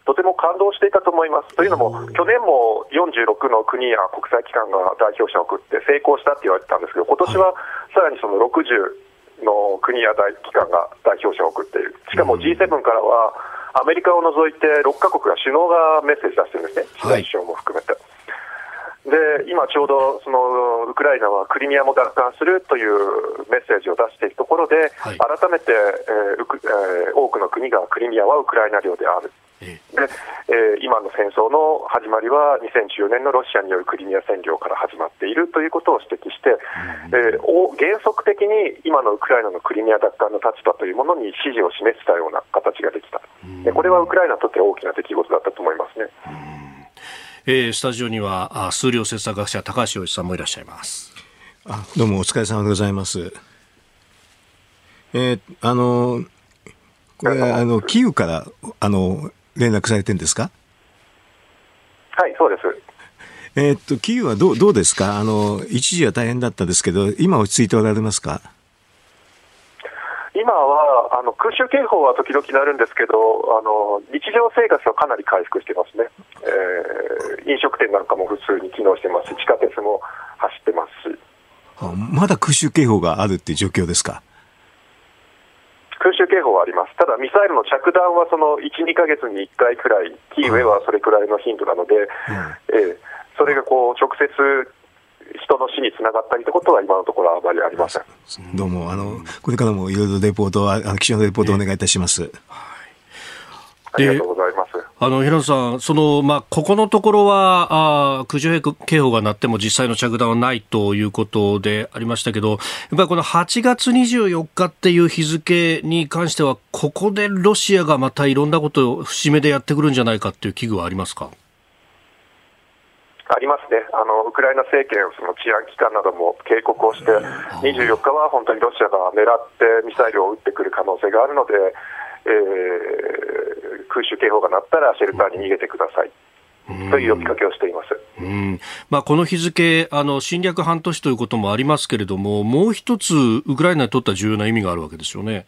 とても感動していたと思います。というのも、去年も46の国や国際機関が代表者を送って成功したって言われてたんですけど、今年はさらにその60の国や機関が代表者を送っている。しかも G7 からは、アメリカを除いて6カ国が首脳がメッセージ出してるんですね、岸田首相も含めて。で今ちょうどそのウクライナはクリミアも奪還するというメッセージを出しているところで、はい、改めて、えーえー、多くの国がクリミアはウクライナ領である。で、えー、今の戦争の始まりは2014年のロシアによるクリミア占領から始まっているということを指摘して、えー、原則的に今のウクライナのクリミア奪還の立場というものに支持を示したような形ができた、でこれはウクライナにとって大きな出来事だったと思いますね。えー、スタジオには数量政策学者高橋洋一さんもいらっしゃいます。あどうもお疲れ様でございます。えー、あのこれあのキーウからあの連絡されてるんですか？はい、そうです。えー、っと、キーウはどうどうですか？あの、一時は大変だったですけど、今落ち着いておられますか？今はあの空襲警報は時々なるんですけどあの、日常生活はかなり回復してますね、えー、飲食店なんかも普通に機能してますし、地下鉄も走ってますし。まだ空襲警報があるっていう状況ですか空襲警報はあります、ただミサイルの着弾はその1、2か月に1回くらい、キーウへはそれくらいの頻度なので、うん、えー、それがこう直接、人の死につながったりということは今のところはあまりありません。どうもあの、これからもいろいろレポート、あの気象のレポートをお願いいたします。ありがとうございます。あの平野さん、そのまあ、ここのところはあ空襲警報が鳴っても実際の着弾はないということでありましたけど、やっぱりこの8月24日っていう日付に関しては、ここでロシアがまたいろんなことを節目でやってくるんじゃないかっていう危惧はありますか？ありますね、あのウクライナ政権、その治安機関なども警告をして、24日は本当にロシアが狙ってミサイルを撃ってくる可能性があるので、えー、空襲警報が鳴ったらシェルターに逃げてください。という呼びかけをしています、うん。まあ、この日付あの、侵略半年ということもありますけれども、もう一つ、ウクライナにとっては重要な意味があるわけですよね。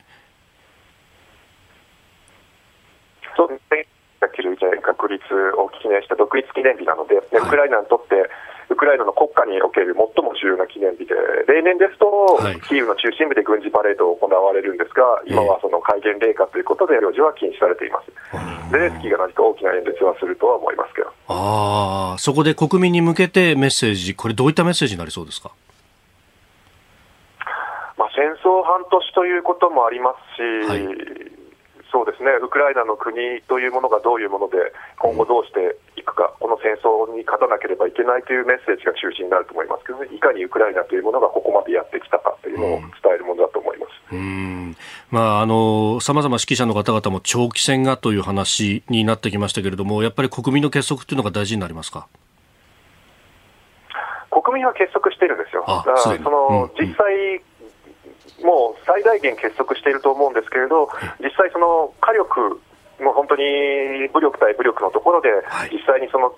そうですね、91年確立を記念した独立記念日なので、ウクライナにとってウクライナの国家における最も重要な記念日で、例年ですと、キーウの中心部で軍事パレードを行われるんですが、今はその戒厳令下ということで、領事は禁止されています。ゼレンスキーが何か大きな演説はするとは思いますけど。ああ、そこで国民に向けてメッセージ、これ、どういったメッセージになりそうですか？まあ、戦争半年ということもありますし、はいそうですね、ウクライナの国というものがどういうもので、今後どうしていくか、この戦争に勝たなければいけないというメッセージが中心になると思いますけど、ね、いかにウクライナというものがここまでやってきたかというのを伝えるものだと思います。うん、まあ、あの、さまざま指揮者の方々も長期戦がという話になってきましたけれども、やっぱり国民の結束というのが大事になりますか？国民は結束しているんですよ。その、実際、もう最大限結束していると思うんですけれど、実際、その火力、もう本当に武力対武力のところで、実際にその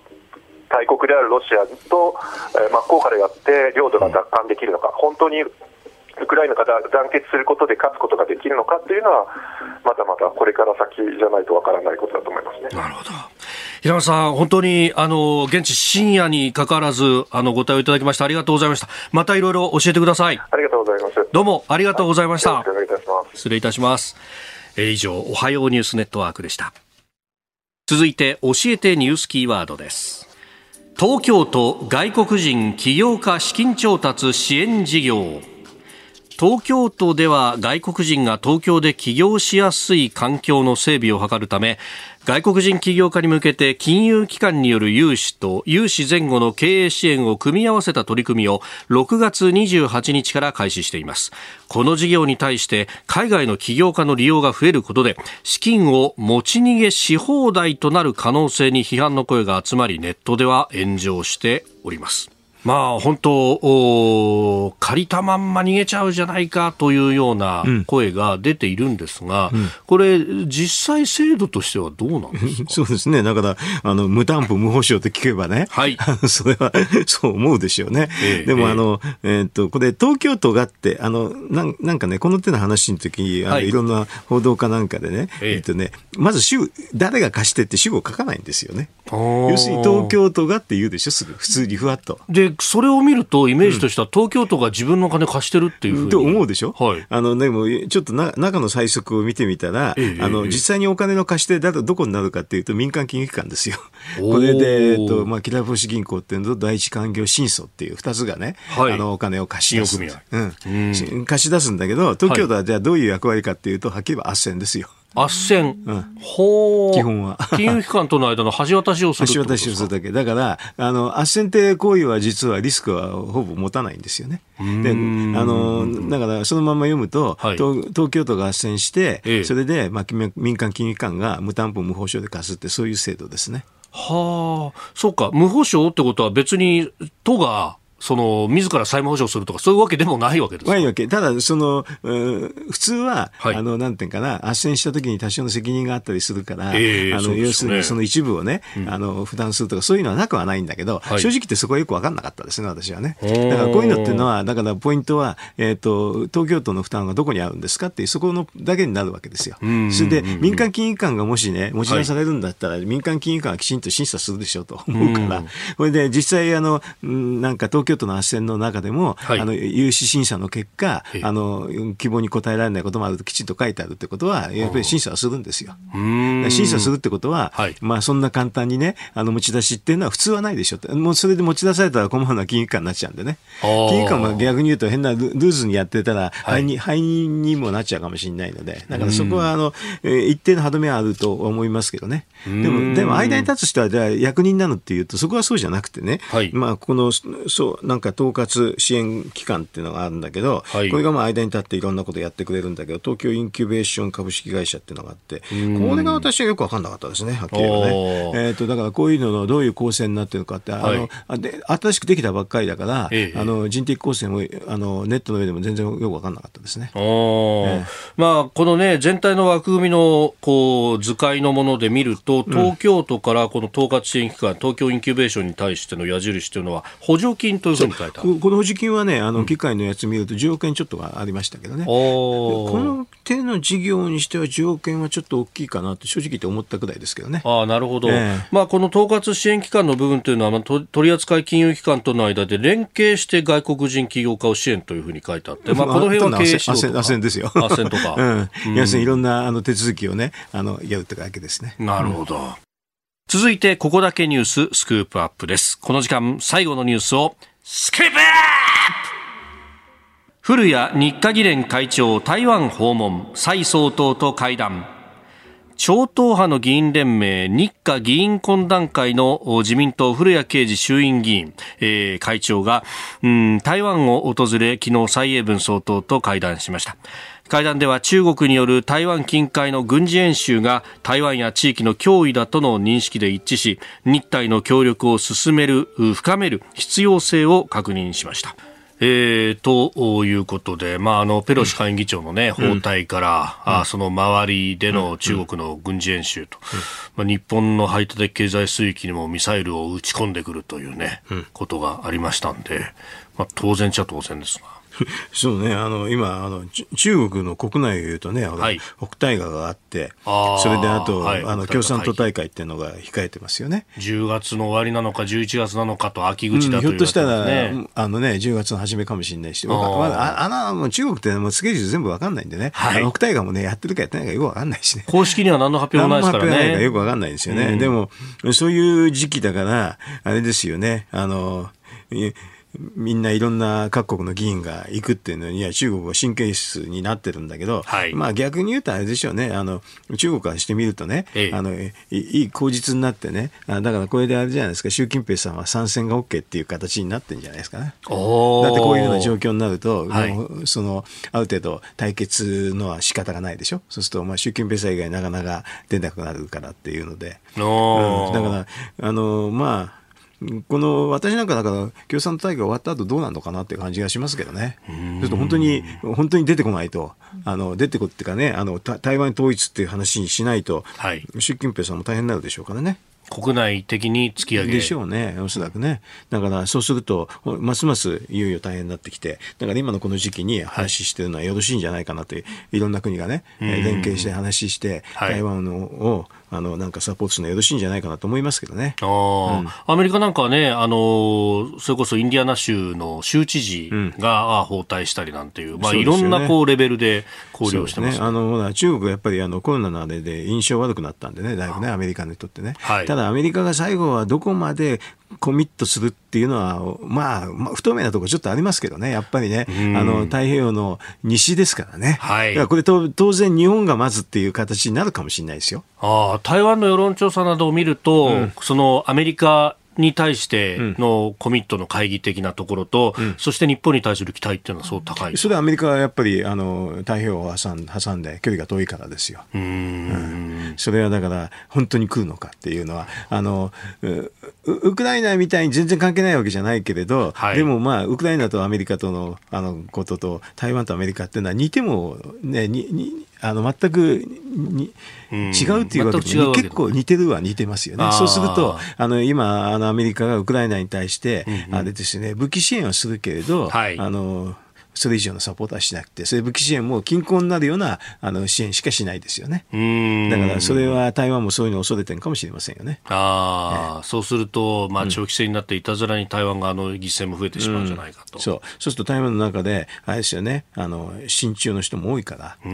大国であるロシアと、えー、真っ向からやって領土が奪還できるのか、本当にウクライナが団結することで勝つことができるのかというのは、まだまだこれから先じゃないとわからないことだと思いますね。なるほど平野さん、本当にあの現地深夜にかかわらずあのご対応いただきましてありがとうございました。またいろいろ教えてください。ありがとうございます。どうもありがとうございました。はい、し。失礼いたします。えー、以上、おはようニュースネットワークでした。続いて教えてニュースキーワードです。東京都外国人起業家資金調達支援事業。東京都では外国人が東京で起業しやすい環境の整備を図るため外国人起業家に向けて金融機関による融資と融資前後の経営支援を組み合わせた取り組みを6月28日から開始しています。この事業に対して海外の起業家の利用が増えることで資金を持ち逃げし放題となる可能性に批判の声が集まりネットでは炎上しております。まあ本当借りたまんま逃げちゃうじゃないかというような声が出ているんですが、うん、これ実際制度としてはどうなんですか？そうですね。だからあの無担保無保証って聞けばね、はい、それは そう思うでしょうね。えでもあのえー、っとこれ東京都がってあのなんなんかねこの手の話の時あの、はい、いろんな報道かなんかでね、えー、っとねまず主誰が貸してって主語書かないんですよね。要するに東京都がって言うでしょすぐ。普通にふわっと。でそれを見るとイメージとしては東京都が自分の金貸してるっていうふうに。と思うでしょ、はい、あのでもちょっとな中の最速を見てみたら、えあの実際にお金の貸し手だとどこになるかっていうと民間金融機関ですよ。これで、えっとまあ、キラーボシ銀行っていうのと第一勧業新措っていう2つがね、はい、あのお金を貸し出す。うん、貸し出すんだけど東京都はじゃあどういう役割かっていうとはっきり言えば斡旋ですよ。斡旋、うん、ほ基本は。金融機関との間の 橋渡しをする橋渡しをするだけ。だからあの斡旋って行為は実はリスクはほぼ持たないんですよね。であのだからそのまま読むと、はい、東東京都が斡旋して、ええ、それで、まあ、民間金融機関が無担保無保証で貸すってそういう制度ですね。はあ。そうか。無保証ってことは別に都がその自ら債務保証するとか、そういうわけでもないわけですないわけ。ただ、その、普通は、はい、あの、なんていうかな、斡旋した時に多少の責任があったりするから、えー、あの、ね、要するにその一部をね、うん、あの、負担するとか、そういうのはなくはないんだけど、はい、正直言ってそこはよく分かんなかったですね、私はね。だからこういうのっていうのは、だからポイントは、えっ、ー、と、東京都の負担はどこにあるんですかっていう、そこのだけになるわけですよ。それで、民間金融機関がもしね、持ち出されるんだったら、はい、民間金融機関はきちんと審査するでしょうと思うから、これで実際、あの、なんか東京都の斡旋の中中でも、はい、あの有志審査の結果、あの希望に応えられないこともあるときちんと書いてあるってことは、やっぱり審査はするんですよ。審査するってことは、はい、まあそんな簡単にね、あの持ち出しっていうのは普通はないでしょうもうそれで持ち出されたら困るのは金融機関になっちゃうんでね。金融機関も逆に言うと変なルーズにやってたら、はい、に敗因にもなっちゃうかもしれないので、だからそこはあの、一定の歯止めはあると思いますけどね。でも、でも間に立つ人はじゃあ役人なのっていうと、そこはそうじゃなくてね、はい、まあこの、そう、なんか統括支援機関っていうのがあるんだけど、はい、これがまあ間に立っていろんなことやってくれるんだけど、東京インキュベーション株式会社っていうのがあって、これが私はよく分かんなかったですね、はっきり言えばね。えーと、だからこういうののどういう構成になってるのかって、あの、はい、で新しくできたばっかりだから、ええ、あの人的構成もあのネットの上でも全然よく分かんなかったですね。えー、まあ、このね、全体の枠組みのこう図解のもので見ると、東京都からこの統括支援機関、東京インキュベーションに対しての矢印というのは、補助金というふうこの補助金はね、あの議会のやつ見ると10億円ちょっとがありましたけどね、この手の事業にしては10億円はちょっと大きいかなと正直言って思ったくらいですけどね。あなるほど、えー、まあ、この統括支援機関の部分というのは、まあ、取扱金融機関との間で連携して外国人起業家を支援というふうに書いてあって、まあ、この辺は経営指導とか。ですよ。斡旋とか。うん。要するにいろんなあの手続きをね、あの、やるってわけですね。なるほど。うん続いて、ここだけニューススクープアップです。この時間、最後のニュースを、スキップアップ古谷日華議連会長台湾訪問、蔡総統と会談。超党派の議員連盟日華議員懇談会の自民党古谷刑事衆院議員、えー、会長が、うん、台湾を訪れ昨日蔡英文総統と会談しました。会談では中国による台湾近海の軍事演習が台湾や地域の脅威だとの認識で一致し日台の協力を進める深める必要性を確認しました。えー、ということで、まあ、あのペロシ下院議長の、ね、訪台から、うん、あその周りでの中国の軍事演習と、まあ、日本の排他的経済水域にもミサイルを撃ち込んでくるというね、ことがありましたんで、まあ、当然っちゃ当然ですが。そうね、あの、今、あの、中国の国内を言うとね、はい、北大河があって、それであと、はい、あの、共産党大会っていうのが控えてますよね。10月の終わりなのか、11月なのかと秋口だと、ね。うん、ひょっとしたら、あのね、10月の初めかもしれないし、まだ、あの、もう中国ってもうスケジュール全部わかんないんでね、はい、北大河もね、やってるかやってないかよくわかんないしね。公式には何の発表もないですからね。何の発表ないかよくわかんないですよね。うん、でも、そういう時期だから、あれですよね、あの、みんないろんな各国の議員が行くっていうのには中国は神経質になってるんだけど、はい、まあ逆に言うとあれでしょうね、あの中国からしてみるとね、ええ、あのいい口実になってね、だからこれであれじゃないですか、習近平さんは参戦が OK っていう形になってるんじゃないですかね。だってこういうような状況になると、はい、そのある程度対決のは仕方がないでしょ。そうすると、まあ、習近平さん以外なかなか出なくなるからっていうので、うん、だから、あのまあ、この私なんかだから共産党大会終わった後どうなるのかなって感じがしますけどね。ちょっと本当に本当に出てこないと。あの出てこっていうかねあの台湾統一っていう話にしないと、はい、習近平さんも大変になるでしょうからね。国内的に突き上げ。でしょうね、おそらくね。だからそうすると、ますますいよいよ大変になってきて、だから今のこの時期に話してるのはよろしいんじゃないかなという、いろんな国がね、連携して話して、台湾を、あの、なんかサポートするのよろしいんじゃないかなと思いますけどね。あうん、アメリカなんかはね、あの、それこそインディアナ州の州知事が包帯したりなんていう、うん、まあ、いろんなこうレベルで交流してます、ね、あの、中国はやっぱりあのコロナのあれで印象悪くなったんでね、だいぶね、アメリカにとってね。はい、ただアメリカが最後はどこまでコミットするっていうのは、まあ、まあ、不透明なところちょっとありますけどね、やっぱりね、あの、太平洋の西ですからね。はい。これと、当然日本がまずっていう形になるかもしれないですよ。ああ、台湾の世論調査などを見ると、うん、そのアメリカに対してのコミットの会議的なところと、うん、そして日本に対する期待っていうのはそう高いそれはアメリカはやっぱりあの太平洋を挟ん挟んで距離が遠いからですよ。うん、それはだから本当に来るのかっていうのはあのウクライナみたいに全然関係ないわけじゃないけれど、はい、でもまあウクライナとアメリカとのあのことと台湾とアメリカっていうのは似てもねににあの全くに違うっていうわけでも結構似てるは似てますよね。そうするとあの今あのアメリカがウクライナに対して、あれですね武器支援はするけれど、はい、あのそれ以上のサポートはしなくて、そういう武器支援も均衡になるようなあの支援しかしないですよね。だからそれは台湾もそういうのを恐れてるかもしれませんよね。ああ、えー、そうすると、まあ、長期戦になっていたずらに台湾側の犠牲も増えてしまうんじゃないかと。うん、そう。そうすると台湾の中で、あれですよね、あの、親中の人も多いから。うん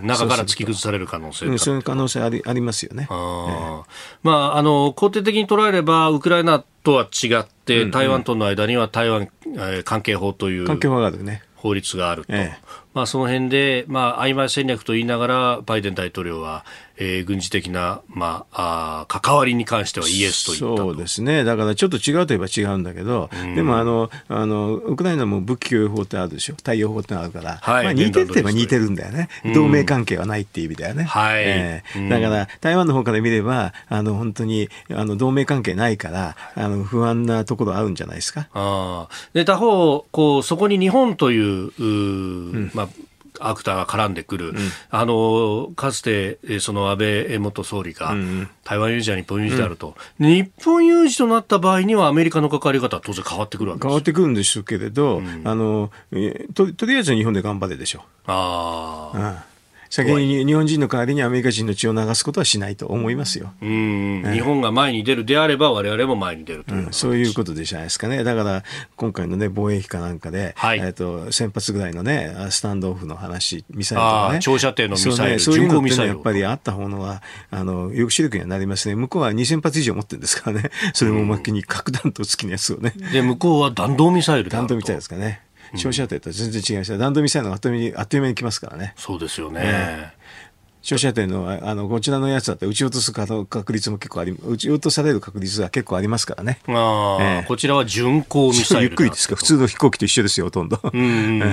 うん、中から突き崩される可能性うん、そういう可能性ありありますよね。あえー、まあ、あの、肯定的に捉えれば、ウクライナとは違って、台湾との間には台湾、えー、関係法という。関係法があるね。法律があると、ええ、まあ、その辺で、まあ曖昧戦略と言いながらバイデン大統領は、えー、軍事的な、まあ、あ関わりに関してはイエスと言ったそうですね、だからちょっと違うといえば違うんだけど、うん、でもあのあの、ウクライナも武器供与法ってあるでしょ、太陽法ってあるから、はい、まあ、似てるといえば似てるんだよね、同盟関係はないっていう意味だよね。はい。えー、だから、台湾の方から見れば、あの本当にあの同盟関係ないから、あの不安なところあるんじゃないですか。あで他方こう、そこに日本というう、うん、まあアクターが絡んでくる、うん、あのかつてその安倍元総理が、台湾有事は日本有事であると、うん、日本有事となった場合には、アメリカの関わり方は当然変わってくるわけ変わってくるんでしょうけれど、うん、あのととりあえず日本で頑張れでしょう。ああ先に日本人の代わりにアメリカ人の血を流すことはしないと思いますよ。うん、日本が前に出るであれば、われわれも前に出るという、うん、そういうことでじゃないですかね。だから、今回のね、防衛費かなんかで、はい、えっ、と、先発ぐらいのね、スタンドオフの話、ミサイルとかね。長射程のミサイル、そう、ね,、いうのっやっぱりあった方のは、あの、抑止力にはなりますね。向こうは2000発以上持ってるんですからね。それもおまけに核弾頭付きのやつをね。で、向こうは弾道ミサイル弾道ミサイルですかね。長射程と全然違います。弾道ミサイルのあっという間に来ますからね。そうですよね。ね照射点のあのこちらのやつだって撃ち落とす確率も結構あり撃ち落とされる確率は結構ありますからね。あえー、こちらは巡航ミサイルゆっくりですか普通の飛行機と一緒ですよほとんど。うんうん、う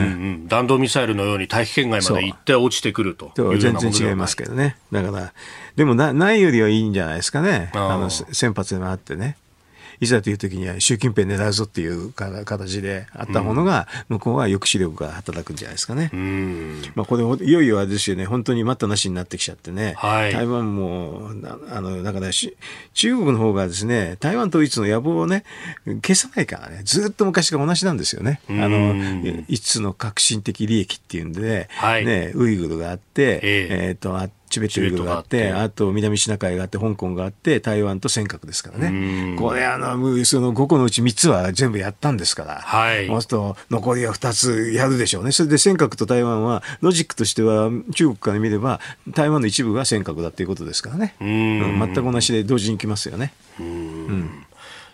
ん、弾道ミサイルのように大気圏外まで行って落ちてくると全然違いますけどね。だからでもなないよりはいいんじゃないですかね。あの先発でもあってね。いざという時には習近平狙うぞっていう形であったものが、向こうは抑止力が働くんじゃないですかね。まあ、これ、いよいよあれですよね、本当に待ったなしになってきちゃってね、はい、台湾も、あの、だから中国の方がですね、台湾統一の野望をね、消さないからね、ずっと昔から同じなんですよね。あの、5つの革新的利益っていうんで、はい、ね、ウイグルがあって、えー、えー、と、あって、チベットウイグルがあって、あと南シナ海があって、香港があって、台湾と尖閣ですからね。これ、あの、その5個のうち3つは全部やったんですから、はい。そうすると、残りは2つやるでしょうね。それで尖閣と台湾は、ロジックとしては、中国から見れば、台湾の一部が尖閣だっていうことですからね。うん、全く同じで同時に来ますよね。うん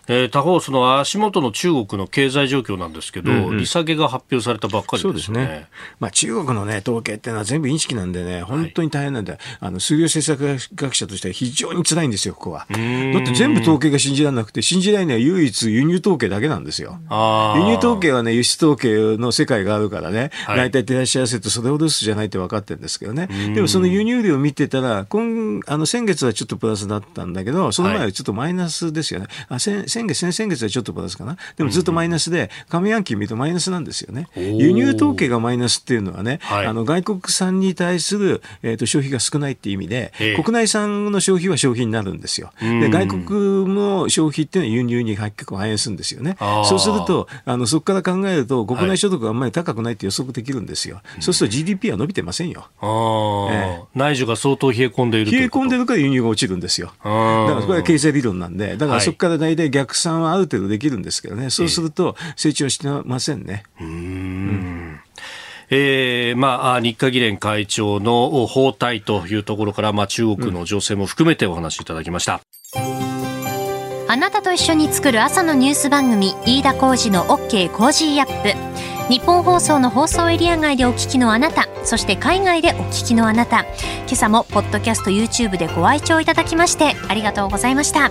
えー、他方、その足元の中国の経済状況なんですけど、うんうん、利下げが発表されたばっかりですね。すね。まあ、中国のね、統計っていうのは全部インチキなんでね、本当に大変なんで、はい、あの、数量政策学者としては非常に辛いんですよ、ここは。だって全部統計が信じられなくて、信じられないのは唯一輸入統計だけなんですよ。輸入統計はね、輸出統計の世界があるからね、はい、大体照らし合わせてそれほど薄じゃないって分かってるんですけどね。でもその輸入量を見てたら、今、あの、先月はちょっとプラスだったんだけど、その前はちょっとマイナスですよね。はい、あ先先月、先々月はちょっとプラスかな。でもずっとマイナスで、上半期見るとマイナスなんですよね。輸入統計がマイナスっていうのはね、はい、あの外国産に対する、えーと、消費が少ないっていう意味で、国内産の消費は消費になるんですよ。で外国の消費っていうのは輸入に結構反映するんですよね。そうするとあのそこから考えると国内所得があんまり高くないって予測できるんですよ。はい、そうすると GDP は伸びてませんよ。あえー、内需が相当冷え込んでいる冷え込んでるから輸入が落ちるんですよ。だからこれは経済理論なんで、だからそこから大体逆算はある程度できるんですけどね、そうすると成長してませんね。うんうんえー、まあ、日華議連会長の訪台というところから、まあ、中国の情勢も含めてお話しいただきました。あなたと一緒に作る朝のニュース番組、飯田浩司の OK コージーアップ。ニッポン放送の放送エリア外でお聞きのあなた、そして海外でお聞きのあなた、今朝もポッドキャスト YouTube でご愛聴いただきましてありがとうございました。